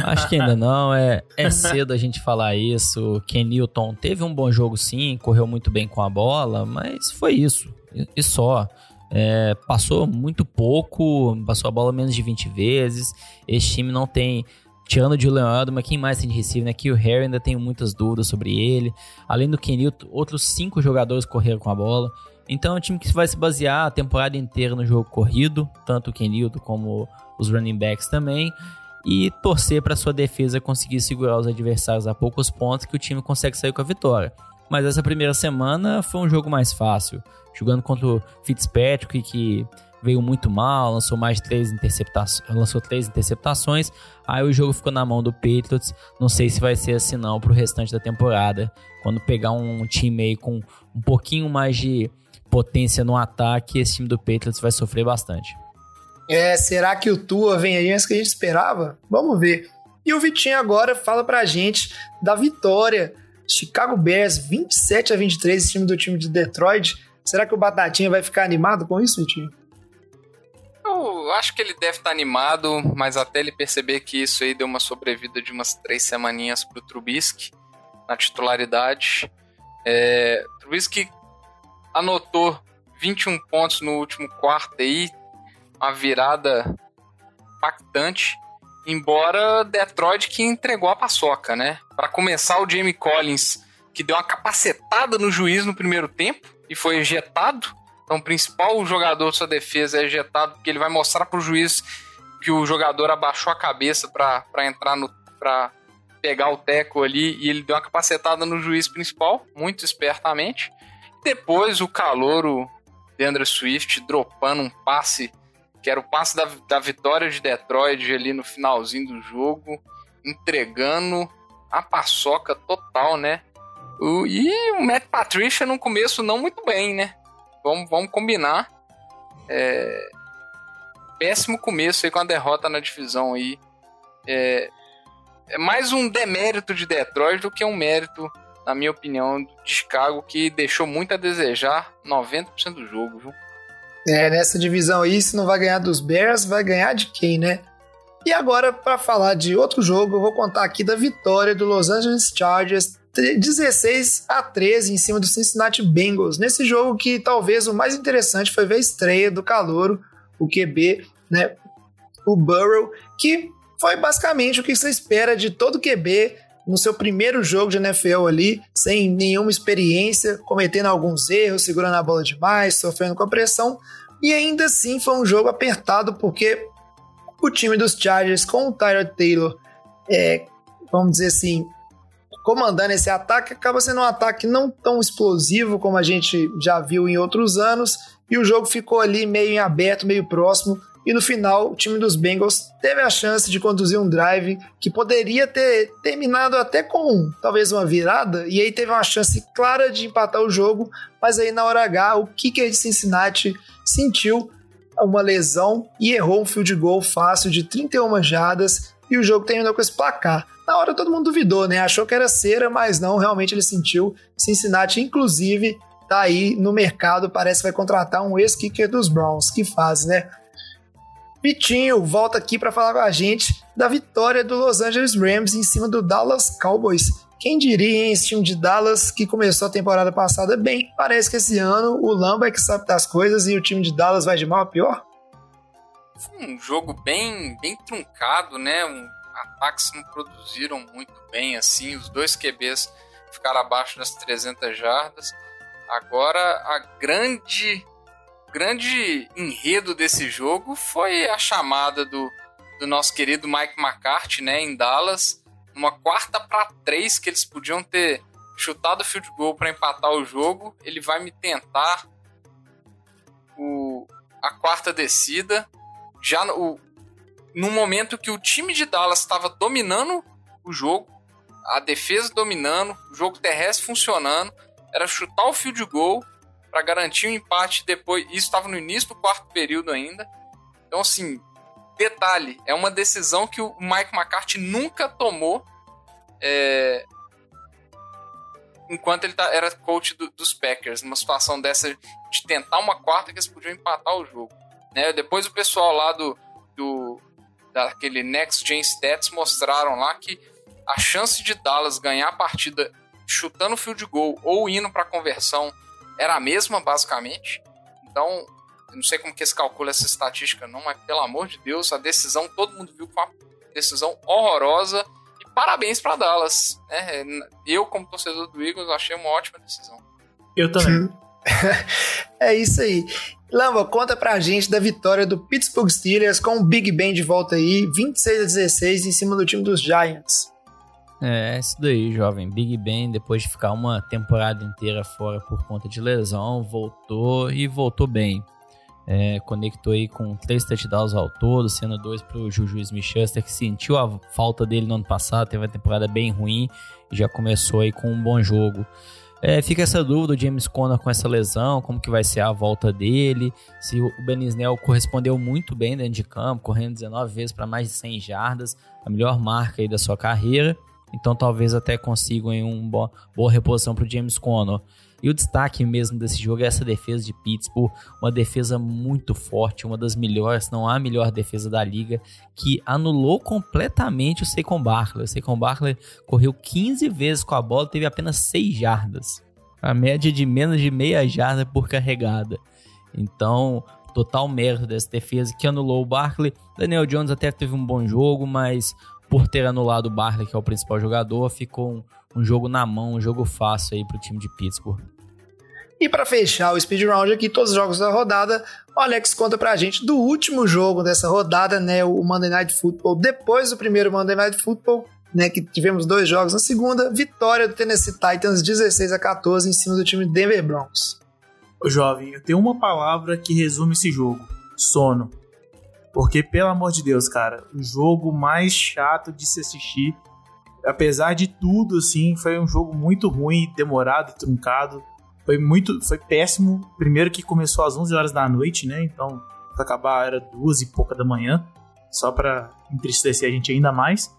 Acho que ainda não, é, é cedo a gente falar isso. Ken Newton teve um bom jogo sim, correu muito bem com a bola, mas foi isso, e só. É, passou muito pouco, passou a bola menos de 20 vezes. Esse time não tem. Tirando de Leonardo, mas quem mais tem de receiver, né? Que o Harry ainda tem muitas dúvidas sobre ele. Além do Kenilton, outros cinco jogadores correram com a bola. Então é um time que vai se basear a temporada inteira no jogo corrido, tanto o Kenilton como os running backs também. E torcer para sua defesa conseguir segurar os adversários a poucos pontos que o time consegue sair com a vitória. Mas essa primeira semana foi um jogo mais fácil jogando contra o Fitzpatrick, que veio muito mal, lançou mais três interceptações, lançou três interceptações. Aí o jogo ficou na mão do Patriots. Não sei se vai ser assim não pro restante da temporada. Quando pegar um time aí com um pouquinho mais de potência no ataque, esse time do Patriots vai sofrer bastante. É, será que o Tua vem aí antes que a gente esperava? Vamos ver. E o Vitinho agora fala pra gente da vitória. Chicago Bears 27 a 23, esse time do time de Detroit Será que o Batatinha vai ficar animado com isso, Vitinho? Eu acho que ele deve estar animado, mas até ele perceber que isso aí deu uma sobrevida de umas três semaninhas pro Trubisky na titularidade. É, Trubisky anotou 21 pontos no último quarto aí, uma virada impactante. Embora Detroit que entregou a paçoca, né? Para começar, o Jamie Collins, que deu uma capacetada no juiz no primeiro tempo, e foi ejetado. Então, o principal jogador de sua defesa é ejetado, porque ele vai mostrar para o juiz que o jogador abaixou a cabeça para entrar no. para pegar o teco ali e ele deu uma capacetada no juiz principal, muito espertamente. Depois o calouro Deandre Swift dropando um passe, que era o passe da, da vitória de Detroit ali no finalzinho do jogo, entregando a paçoca total, né? O, e o Matt Patricia no começo não muito bem, né? Vamos, vamos combinar. É, péssimo começo aí com a derrota na divisão aí. É, é mais um demérito de Detroit do que um mérito, na minha opinião, de Chicago, que deixou muito a desejar 90% do jogo, viu? É, nessa divisão aí, se não vai ganhar dos Bears, vai ganhar de quem, né? E agora, para falar de outro jogo, eu vou contar aqui da vitória do Los Angeles Chargers 16 a 13 em cima do Cincinnati Bengals. Nesse jogo que talvez o mais interessante foi ver a estreia do calouro, o QB, né? O Burrow, que foi basicamente o que você espera de todo QB no seu primeiro jogo de NFL ali, sem nenhuma experiência, cometendo alguns erros, segurando a bola demais, sofrendo com a pressão. E ainda assim foi um jogo apertado, porque o time dos Chargers com o Tyrod Taylor, é, vamos dizer assim, comandando esse ataque, acaba sendo um ataque não tão explosivo como a gente já viu em outros anos, e o jogo ficou ali meio em aberto, meio próximo, e no final o time dos Bengals teve a chance de conduzir um drive que poderia ter terminado até com talvez uma virada, e aí teve uma chance clara de empatar o jogo, mas aí na hora H o kicker de Cincinnati sentiu uma lesão e errou um field goal fácil de 31 jardas e o jogo terminou com esse placar. Na hora todo mundo duvidou, né? Achou que era cera, mas não, realmente ele sentiu. Cincinnati, inclusive, tá aí no mercado, parece que vai contratar um ex-kicker dos Browns. Que faz, né? Pitinho volta aqui para falar com a gente da vitória do Los Angeles Rams em cima do Dallas Cowboys. Quem diria, hein, esse time de Dallas que começou a temporada passada bem, parece que esse ano o Lamba é que sabe das coisas e o time de Dallas vai de mal a pior? Foi um jogo bem, bem truncado, né? Um, ataques não produziram muito bem, assim, os dois QBs ficaram abaixo das 300 jardas. Agora, a grande grande enredo desse jogo foi a chamada do, do nosso querido Mike McCarthy, né, em Dallas, uma quarta para três que eles podiam ter chutado o field goal para empatar o jogo. Ele vai me tentar o, a quarta descida. Já no, no momento que o time de Dallas estava dominando o jogo, a defesa dominando, o jogo terrestre funcionando, era chutar o field goal para garantir o um empate depois. Isso estava no início do quarto período ainda. Então, assim, detalhe, é uma decisão que o Mike McCarthy nunca tomou é, enquanto ele tá, era coach do, dos Packers, numa situação dessa de tentar uma quarta que eles podiam empatar o jogo. Né? Depois o pessoal lá do, do daquele Next Gen Stats mostraram lá que a chance de Dallas ganhar a partida chutando field goal ou indo para conversão era a mesma, basicamente. Então, eu não sei como que se calcula essa estatística, não, mas pelo amor de Deus, a decisão todo mundo viu com uma decisão horrorosa. E parabéns para Dallas. Né? Eu, como torcedor do Eagles, achei uma ótima decisão. Eu também. (laughs) é isso aí. Lamba, conta pra gente da vitória do Pittsburgh Steelers com o Big Ben de volta aí, 26 a 16 em cima do time dos Giants. É, isso daí, jovem. Big Ben, depois de ficar uma temporada inteira fora por conta de lesão, voltou e voltou bem. É, conectou aí com três touchdowns ao todo, sendo dois pro Juju Smith-Schuster, que sentiu a falta dele no ano passado, teve uma temporada bem ruim e já começou aí com um bom jogo. É, fica essa dúvida do James Conner com essa lesão, como que vai ser a volta dele, se o Ben Snell correspondeu muito bem dentro de campo, correndo 19 vezes para mais de 100 jardas, a melhor marca aí da sua carreira. Então talvez até consigam uma boa reposição para o James Conner. E o destaque mesmo desse jogo é essa defesa de Pittsburgh, uma defesa muito forte, uma das melhores, não há melhor defesa da liga, que anulou completamente o Saquon Barkley. O Saquon Barkley correu 15 vezes com a bola, teve apenas 6 jardas. A média de menos de meia jarda por carregada. Então, total mérito dessa defesa que anulou o Barkley. Daniel Jones até teve um bom jogo, mas por ter anulado o Barkley, que é o principal jogador, ficou um, um jogo na mão, um jogo fácil aí pro time de Pittsburgh. E para fechar o speed round aqui, todos os jogos da rodada, o Alex conta pra gente do último jogo dessa rodada, né, o Monday Night Football, depois do primeiro Monday Night Football, né, que tivemos dois jogos na segunda, vitória do Tennessee Titans 16 a 14 em cima do time Denver Broncos. Ô jovem, eu tenho uma palavra que resume esse jogo: sono. Porque, pelo amor de Deus, cara, o jogo mais chato de se assistir. Apesar de tudo, assim, foi um jogo muito ruim, demorado, truncado. Foi muito. Foi péssimo. Primeiro que começou às 11 horas da noite, né? Então, pra acabar era duas e pouca da manhã. Só pra entristecer a gente ainda mais.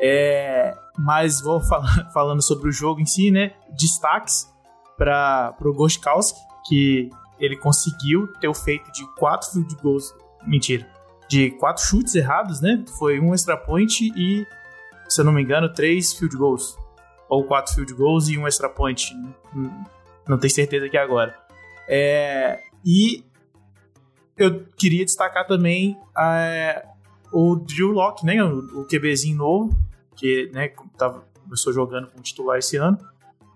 É, mas vou falar, (laughs) falando sobre o jogo em si, né? Destaques para o Gostkowski, que ele conseguiu ter o feito de quatro field goals. Mentira. De quatro chutes errados, né? Foi um extra point e, se eu não me engano, três field goals. Ou quatro field goals e um extra point. Né? Não tenho certeza aqui agora. É, e eu queria destacar também é, o Drew Locke, né? O, o QBzinho novo, que né, tava, começou jogando como titular esse ano.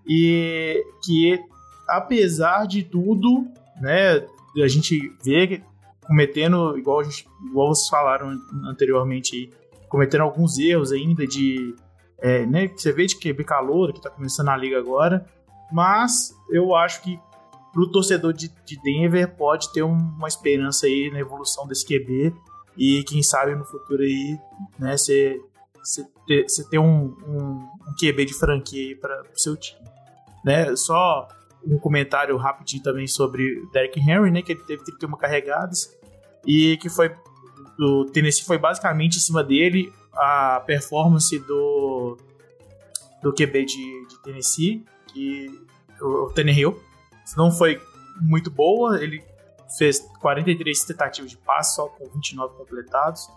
E que, apesar de tudo, né, a gente vê cometendo, igual, gente, igual vocês falaram anteriormente, cometendo alguns erros ainda de. É, né, que você vê de QB calor, que está começando a liga agora, mas eu acho que pro torcedor de, de Denver pode ter uma esperança aí na evolução desse QB e quem sabe no futuro aí, né, você ter um, um, um QB de franquia para o seu time. Né? Só um comentário rapidinho também sobre Derrick Henry, né, que ele teve 31 carregadas e que foi o Tennessee foi basicamente em cima dele a performance do do QB de, de Tennessee, que o, o Tannehill não foi muito boa, ele fez 43 tentativas de passe só com 29 completados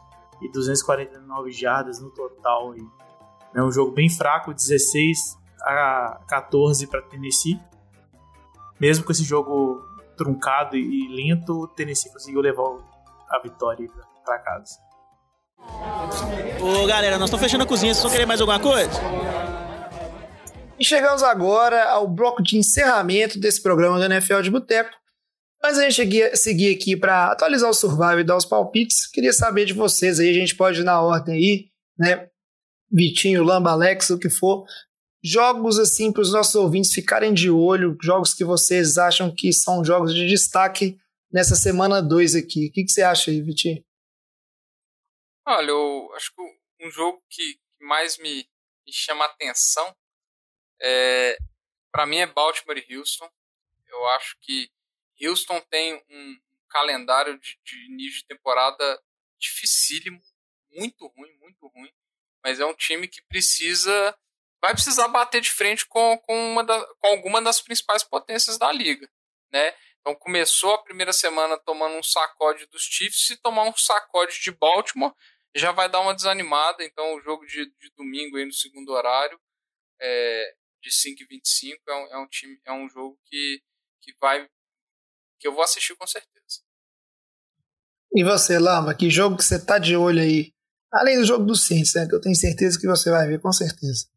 e 249 jardas no total. E, é um jogo bem fraco, 16 a 14 para Tennessee. Mesmo com esse jogo truncado e lento, o Tennessee conseguiu levar a vitória para casa. Ô galera, nós estamos fechando a cozinha, vocês vão querer mais alguma coisa? E chegamos agora ao bloco de encerramento desse programa do NFL de Boteco. Mas a gente seguir aqui para atualizar o Survival e dar os palpites, queria saber de vocês aí, a gente pode ir na ordem aí, né? Vitinho, Lamba, Alex, o que for. Jogos assim para os nossos ouvintes ficarem de olho, jogos que vocês acham que são jogos de destaque nessa semana 2 aqui. O que, que, você acha aí, Vitinho? Olha, eu acho que um jogo que mais me, me chama a atenção é, para mim é Baltimore e Houston. Eu acho que Houston tem um calendário de, de início de temporada dificílimo, muito ruim, muito ruim. Mas é um time que precisa. Vai precisar bater de frente com, com, uma da, com alguma das principais potências da liga. Né? Então começou a primeira semana tomando um sacode dos Chiefs, se tomar um sacode de Baltimore, já vai dar uma desanimada. Então o jogo de, de domingo aí no segundo horário, é, de 5 e 25, é um, é um, time, é um jogo que, que vai que eu vou assistir com certeza. E você, Lama, que jogo que você tá de olho aí? Além do jogo do Saints, né? Que eu tenho certeza que você vai ver, com certeza.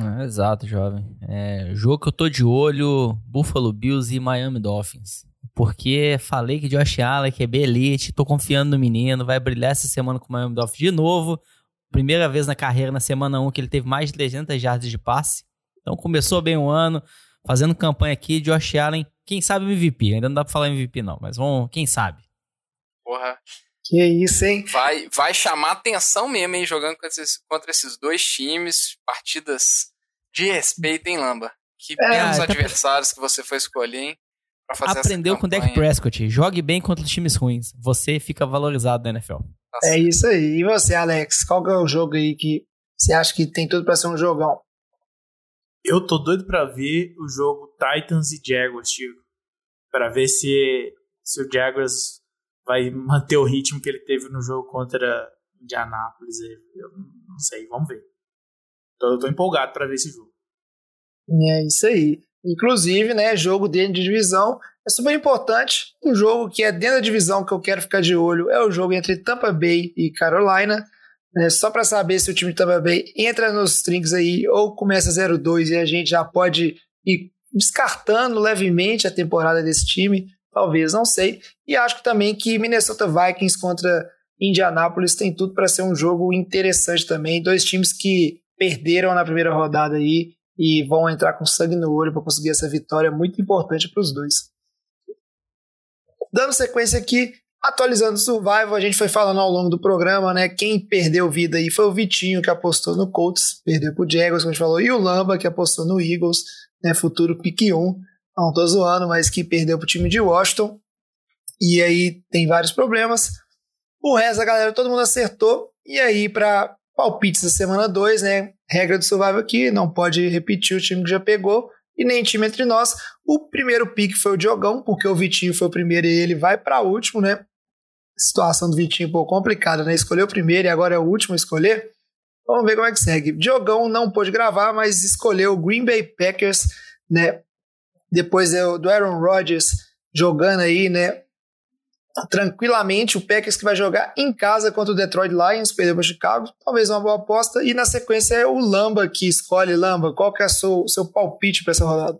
É, exato, jovem. É, jogo que eu tô de olho, Buffalo Bills e Miami Dolphins. Porque falei que Josh Allen, que é elite, tô confiando no menino, vai brilhar essa semana com o Miami Dolphins de novo. Primeira vez na carreira, na semana 1, que ele teve mais de 300 jardas de passe. Então começou bem o ano, fazendo campanha aqui, Josh Allen quem sabe MVP. Ainda não dá pra falar MVP, não, mas vamos, quem sabe. Porra. Que isso, hein? Vai, vai chamar atenção mesmo, hein? Jogando contra esses, contra esses dois times. Partidas de respeito, hein, Lamba? Que é, belos tá adversários que você foi escolher, hein? Pra fazer Aprendeu com o Dak Prescott. Jogue bem contra os times ruins. Você fica valorizado na NFL. Tá é isso aí. E você, Alex? Qual que é o jogo aí que você acha que tem tudo para ser um jogão? Eu tô doido para ver o jogo Titans e Jaguars, tio. Pra ver se, se o Jaguars vai manter o ritmo que ele teve no jogo contra Indianapolis. Eu não sei, vamos ver. Então eu tô empolgado para ver esse jogo. É isso aí. Inclusive, né, jogo dentro de divisão é super importante. Um jogo que é dentro da divisão que eu quero ficar de olho é o jogo entre Tampa Bay e Carolina. Né, só para saber se o time de Tampa Bay entra nos trinks aí ou começa 0-2 e a gente já pode ir descartando levemente a temporada desse time, talvez, não sei. E acho também que Minnesota Vikings contra Indianapolis tem tudo para ser um jogo interessante também. Dois times que perderam na primeira rodada aí e vão entrar com sangue no olho para conseguir essa vitória muito importante para os dois. Dando sequência aqui, Atualizando o Survival, a gente foi falando ao longo do programa, né? Quem perdeu vida aí foi o Vitinho, que apostou no Colts, perdeu pro Jaguars, como a gente falou, e o Lamba, que apostou no Eagles, né? Futuro pique 1. Não tô zoando, mas que perdeu pro time de Washington. E aí tem vários problemas. O resto da galera, todo mundo acertou. E aí, para Palpites da semana 2, né? Regra do Survival aqui, não pode repetir o time que já pegou e nem time entre nós. O primeiro pique foi o Diogão, porque o Vitinho foi o primeiro e ele vai para último, né? Situação do Vitinho um pouco complicada, né? Escolheu o primeiro e agora é o último a escolher. Vamos ver como é que segue. Diogão não pôde gravar, mas escolheu o Green Bay Packers, né? Depois do Aaron Rodgers jogando aí, né? Tranquilamente, o Packers que vai jogar em casa contra o Detroit Lions, perdeu para Chicago, talvez uma boa aposta. E na sequência é o Lamba que escolhe. Lamba, qual que é o seu, seu palpite para essa rodada?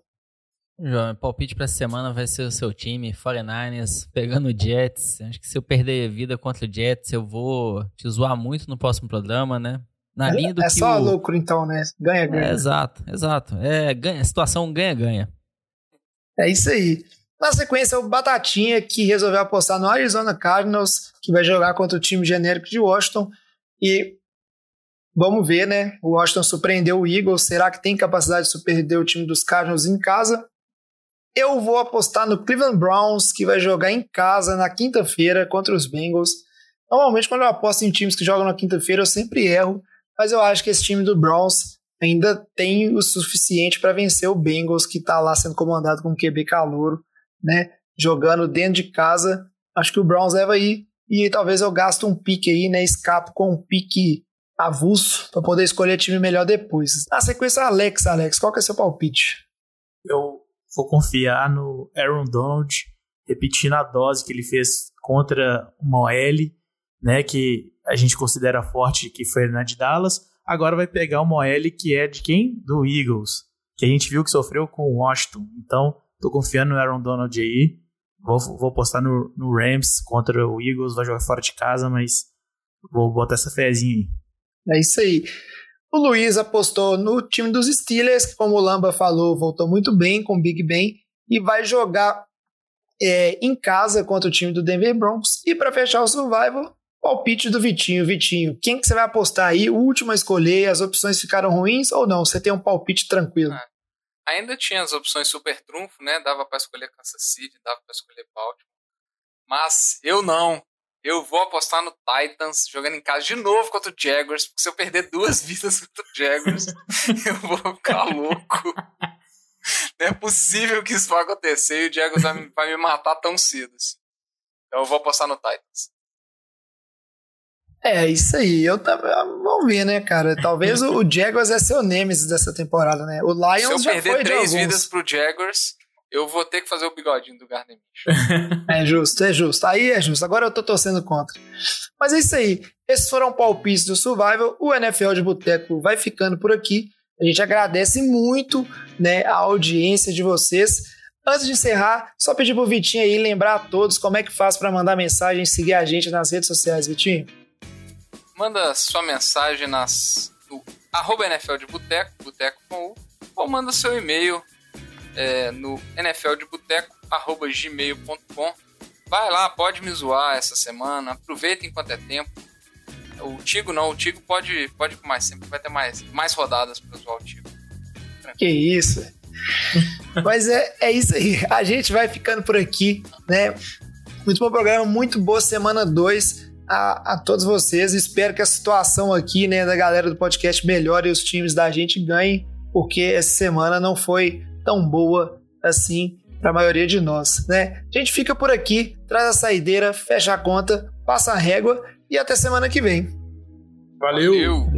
João, palpite para essa semana vai ser o seu time, 49ers, pegando o Jets. Acho que se eu perder vida contra o Jets, eu vou te zoar muito no próximo programa, né? Na linha do é, é só o... lucro, então, né? Ganha, ganha. É, exato, exato. É, ganha, situação ganha-ganha. É isso aí. Na sequência, o Batatinha, que resolveu apostar no Arizona Cardinals, que vai jogar contra o time genérico de Washington. E vamos ver, né? O Washington surpreendeu o Eagles. Será que tem capacidade de surpreender o time dos Cardinals em casa? Eu vou apostar no Cleveland Browns, que vai jogar em casa na quinta-feira contra os Bengals. Normalmente, quando eu aposto em times que jogam na quinta-feira, eu sempre erro, mas eu acho que esse time do Browns ainda tem o suficiente para vencer o Bengals, que está lá sendo comandado com um QB calouro, né? Jogando dentro de casa. Acho que o Browns leva aí. E talvez eu gaste um pique aí, né? Escapo com um pique avulso para poder escolher time melhor depois. Na sequência, Alex, Alex, qual que é seu palpite? Eu vou confiar no Aaron Donald, repetindo a dose que ele fez contra uma OL, né, que a gente considera forte, que foi na de Dallas. Agora vai pegar uma OL que é de quem? Do Eagles, que a gente viu que sofreu com o Washington. Então, tô confiando no Aaron Donald aí. Vou, vou postar no, no Rams contra o Eagles, vai jogar fora de casa, mas vou botar essa fezinha aí. É isso aí. O Luiz apostou no time dos Steelers, que, como o Lamba falou, voltou muito bem com o Big Ben e vai jogar é, em casa contra o time do Denver Broncos. E para fechar o Survival, palpite do Vitinho. Vitinho, quem que você vai apostar aí? O último a escolher, as opções ficaram ruins ou não? Você tem um palpite tranquilo? Ah, ainda tinha as opções super trunfo, né? Dava para escolher Kansas City, dava para escolher Baltimore. Mas eu não. Eu vou apostar no Titans jogando em casa de novo contra o Jaguars, porque se eu perder duas (laughs) vidas contra o Jaguars, (laughs) eu vou ficar louco. Não é possível que isso vá acontecer e o Jaguars vai me, vai me matar tão cedo. Assim. Então eu vou apostar no Titans. É, isso aí. Eu tava. Vamos ver, né, cara? Talvez o (laughs) Jaguars é seu Nemesis dessa temporada, né? O Lions já foi Se eu perder três vidas pro Jaguars, eu vou ter que fazer o bigodinho do Gardner (laughs) É justo, é justo. Aí é justo. Agora eu tô torcendo contra. Mas é isso aí. Esses foram palpites do Survival. O NFL de Boteco vai ficando por aqui. A gente agradece muito né, a audiência de vocês. Antes de encerrar, só pedir pro Vitinho aí lembrar a todos como é que faz para mandar mensagem e seguir a gente nas redes sociais, Vitinho. Manda sua mensagem nas, no arroba NFL de Boteco, Boteco com U, ou manda seu e-mail é, no nfldeboteco.gmail.com. Vai lá, pode me zoar essa semana, aproveita enquanto é tempo. O Tigo não, o Tigo pode, pode mais sempre, vai ter mais, mais rodadas para zoar o Tigo. Que isso. (laughs) Mas é, é isso aí. A gente vai ficando por aqui, né? Muito bom programa, muito boa semana 2 a, a todos vocês. Espero que a situação aqui, né, da galera do podcast melhore e os times da gente ganhem, porque essa semana não foi tão boa assim para a maioria de nós, né? A gente fica por aqui, traz a saideira, fecha a conta, passa a régua e até semana que vem. Valeu. Valeu.